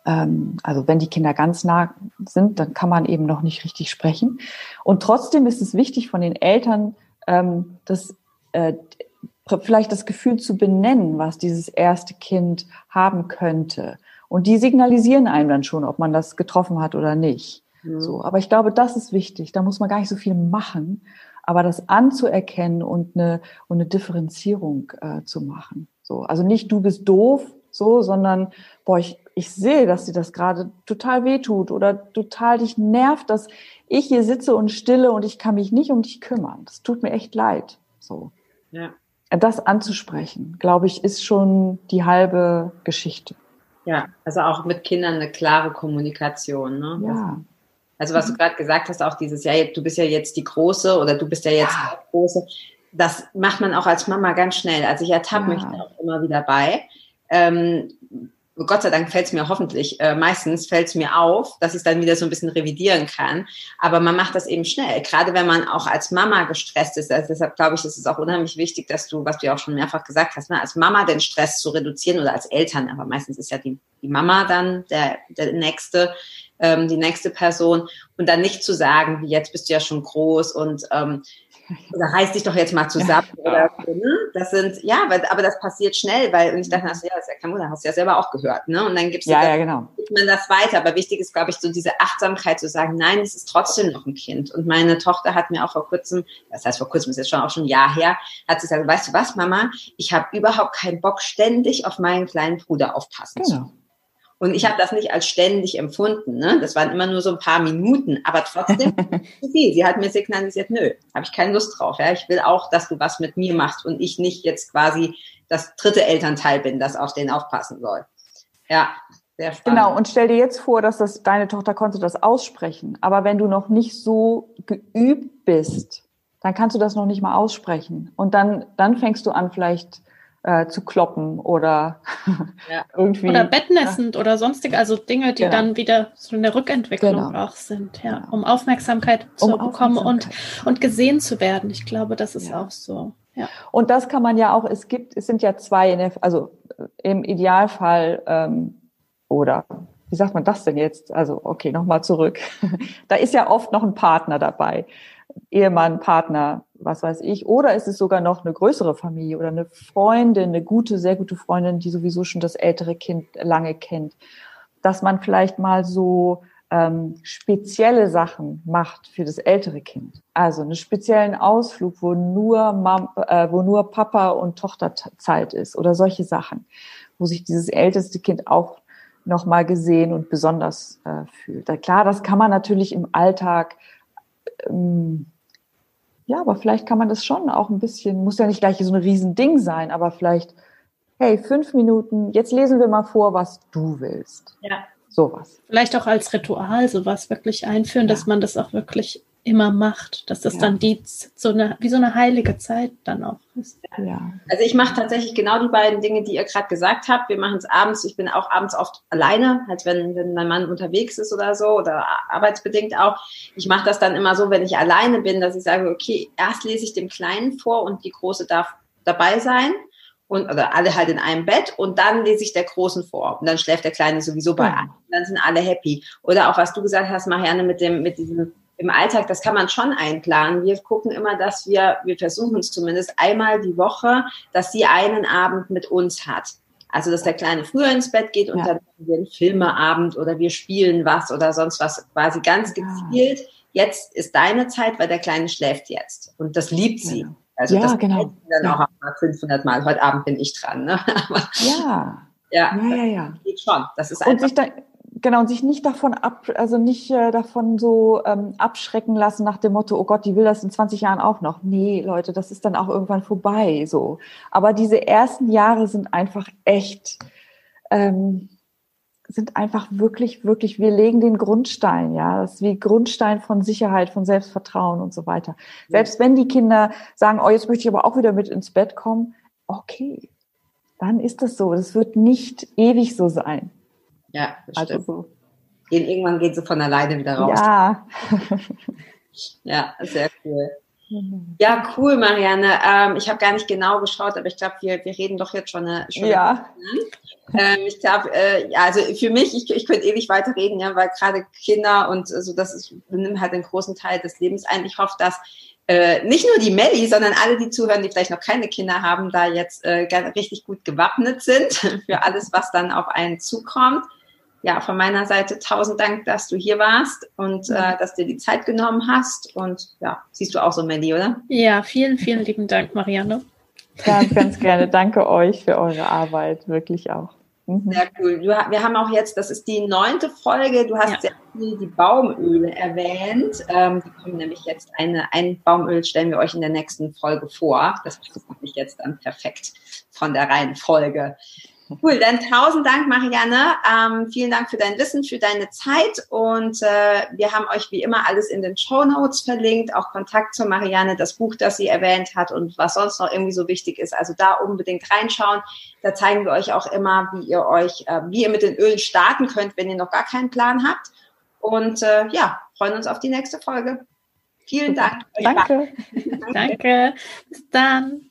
ähm, also wenn die Kinder ganz nah sind, dann kann man eben noch nicht richtig sprechen. Und trotzdem ist es wichtig von den Eltern, ähm, das äh, vielleicht das Gefühl zu benennen, was dieses erste Kind haben könnte. Und die signalisieren einem dann schon, ob man das getroffen hat oder nicht. Mhm. So, aber ich glaube, das ist wichtig. Da muss man gar nicht so viel machen, aber das anzuerkennen und eine, und eine Differenzierung äh, zu machen. So, also nicht du bist doof, so, sondern boah, ich, ich sehe, dass dir das gerade total wehtut oder total dich nervt, dass ich hier sitze und stille und ich kann mich nicht um dich kümmern. Das tut mir echt leid. So. Ja. Das anzusprechen, glaube ich, ist schon die halbe Geschichte.
Ja, also auch mit Kindern eine klare Kommunikation. Ne?
Ja.
Also was du mhm. gerade gesagt hast, auch dieses, ja, du bist ja jetzt die Große oder du bist ja jetzt ja. die Große, das macht man auch als Mama ganz schnell. Also ich ertappe ja. mich da auch immer wieder bei. Ähm, Gott sei Dank fällt es mir hoffentlich, äh, meistens fällt es mir auf, dass ich es dann wieder so ein bisschen revidieren kann. Aber man macht das eben schnell, gerade wenn man auch als Mama gestresst ist. Also deshalb glaube ich, ist es auch unheimlich wichtig, dass du, was du ja auch schon mehrfach gesagt hast, ne, als Mama den Stress zu reduzieren oder als Eltern, aber meistens ist ja die, die Mama dann der, der nächste, ähm, die nächste Person und dann nicht zu sagen, wie jetzt bist du ja schon groß und ähm, oder reiß dich doch jetzt mal zusammen oder ne? Das sind, ja, weil, aber das passiert schnell, weil, und ich dachte, ja, das ist ja kein Wunder, hast du ja selber auch gehört, ne? Und dann gibt's
ja, ja, genau.
gibt man das weiter. Aber wichtig ist, glaube ich, so diese Achtsamkeit zu sagen, nein, es ist trotzdem noch ein Kind. Und meine Tochter hat mir auch vor kurzem, das heißt vor kurzem, ist jetzt schon auch schon ein Jahr her, hat sie gesagt, weißt du was, Mama, ich habe überhaupt keinen Bock, ständig auf meinen kleinen Bruder aufpassen genau. zu und ich habe das nicht als ständig empfunden. Ne? Das waren immer nur so ein paar Minuten, aber trotzdem, (laughs) sie, sie hat mir signalisiert, nö, habe ich keine Lust drauf. Ja? Ich will auch, dass du was mit mir machst und ich nicht jetzt quasi das dritte Elternteil bin, das auf den aufpassen soll. Ja,
sehr spannend. Genau, und stell dir jetzt vor, dass das, deine Tochter konnte das aussprechen. Aber wenn du noch nicht so geübt bist, dann kannst du das noch nicht mal aussprechen. Und dann, dann fängst du an, vielleicht äh, zu kloppen oder
ja. (laughs) irgendwie. Oder bettnässend ja. oder sonstige, also Dinge, die genau. dann wieder so in der Rückentwicklung genau. auch sind, ja, um Aufmerksamkeit zu um bekommen Aufmerksamkeit. und, und gesehen zu werden. Ich glaube, das ist ja. auch so. Ja.
Und das kann man ja auch, es gibt, es sind ja zwei, in der, also im Idealfall ähm, oder wie sagt man das denn jetzt? Also, okay, nochmal zurück. (laughs) da ist ja oft noch ein Partner dabei. Ehemann, Partner, was weiß ich. Oder ist es sogar noch eine größere Familie oder eine Freundin, eine gute, sehr gute Freundin, die sowieso schon das ältere Kind lange kennt. Dass man vielleicht mal so ähm, spezielle Sachen macht für das ältere Kind. Also einen speziellen Ausflug, wo nur, Mam äh, wo nur Papa und Tochter Zeit ist oder solche Sachen, wo sich dieses älteste Kind auch nochmal gesehen und besonders äh, fühlt. klar, das kann man natürlich im Alltag ähm, ja, aber vielleicht kann man das schon auch ein bisschen, muss ja nicht gleich so ein Riesending sein, aber vielleicht, hey, fünf Minuten, jetzt lesen wir mal vor, was du willst.
Ja. Sowas. Vielleicht auch als Ritual sowas wirklich einführen, ja. dass man das auch wirklich immer macht, dass das ja. dann die so eine wie so eine heilige Zeit dann auch ist.
Ja. Also ich mache tatsächlich genau die beiden Dinge, die ihr gerade gesagt habt. Wir machen es abends. Ich bin auch abends oft alleine, als wenn, wenn mein Mann unterwegs ist oder so oder arbeitsbedingt auch. Ich mache das dann immer so, wenn ich alleine bin, dass ich sage, okay, erst lese ich dem Kleinen vor und die Große darf dabei sein und oder alle halt in einem Bett und dann lese ich der Großen vor und dann schläft der Kleine sowieso bei mhm. Dann sind alle happy. Oder auch was du gesagt hast, Marianne, mit dem mit diesem im Alltag, das kann man schon einplanen. Wir gucken immer, dass wir, wir versuchen es zumindest einmal die Woche, dass sie einen Abend mit uns hat. Also, dass der Kleine früher ins Bett geht und ja. dann haben wir einen Filmeabend oder wir spielen was oder sonst was, quasi ganz gezielt. Jetzt ist deine Zeit, weil der Kleine schläft jetzt. Und das liebt sie.
Genau.
Also
ja,
das
genau.
dann ja. auch mal 500 Mal. Heute Abend bin ich dran. Ne?
Aber, (laughs) ja. Ja, ja, ja, ja.
Geht schon. Das ist
und sich, da, genau, und sich nicht davon ab, also nicht äh, davon so ähm, abschrecken lassen nach dem Motto, oh Gott, die will das in 20 Jahren auch noch. Nee, Leute, das ist dann auch irgendwann vorbei. So. Aber diese ersten Jahre sind einfach echt, ähm, sind einfach wirklich, wirklich, wir legen den Grundstein, ja. Das ist wie Grundstein von Sicherheit, von Selbstvertrauen und so weiter. Selbst wenn die Kinder sagen, oh, jetzt möchte ich aber auch wieder mit ins Bett kommen, okay, dann ist das so. Das wird nicht ewig so sein.
Ja, das also stimmt. So. Irgendwann geht sie von alleine wieder raus.
Ja.
ja, sehr cool. Ja, cool, Marianne. Ähm, ich habe gar nicht genau geschaut, aber ich glaube, wir, wir reden doch jetzt schon eine schon
Ja.
Ähm, ich glaube, äh, ja, also für mich, ich, ich könnte ewig weiter reden, ja, weil gerade Kinder und so, das ist, nimmt halt einen großen Teil des Lebens ein. Ich hoffe, dass äh, nicht nur die Melli, sondern alle, die zuhören, die vielleicht noch keine Kinder haben, da jetzt äh, richtig gut gewappnet sind (laughs) für alles, was dann auf einen zukommt ja, von meiner Seite tausend Dank, dass du hier warst und äh, dass du dir die Zeit genommen hast. Und ja, siehst du auch so, Mandy, oder?
Ja, vielen, vielen lieben Dank, Marianne.
Ganz, ganz gerne. Danke euch für eure Arbeit, wirklich auch.
Mhm. Sehr cool. Du, wir haben auch jetzt, das ist die neunte Folge, du hast ja. sehr viel die Baumöle erwähnt. Ähm, die kommen nämlich jetzt, eine, ein Baumöl stellen wir euch in der nächsten Folge vor. Das passt nämlich jetzt dann perfekt von der Reihenfolge. Cool, dann tausend Dank, Marianne. Ähm, vielen Dank für dein Wissen, für deine Zeit. Und äh, wir haben euch wie immer alles in den Show Notes verlinkt, auch Kontakt zu Marianne, das Buch, das sie erwähnt hat und was sonst noch irgendwie so wichtig ist. Also da unbedingt reinschauen. Da zeigen wir euch auch immer, wie ihr euch, äh, wie ihr mit den Ölen starten könnt, wenn ihr noch gar keinen Plan habt. Und äh, ja, freuen uns auf die nächste Folge. Vielen Dank.
Danke.
Danke. Bis dann.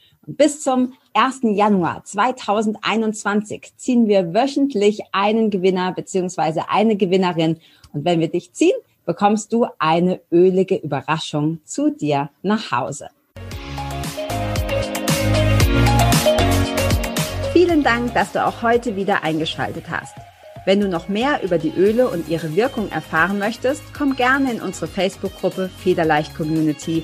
Bis zum 1. Januar 2021 ziehen wir wöchentlich einen Gewinner beziehungsweise eine Gewinnerin. Und wenn wir dich ziehen, bekommst du eine ölige Überraschung zu dir nach Hause. Vielen Dank, dass du auch heute wieder eingeschaltet hast. Wenn du noch mehr über die Öle und ihre Wirkung erfahren möchtest, komm gerne in unsere Facebook-Gruppe Federleicht Community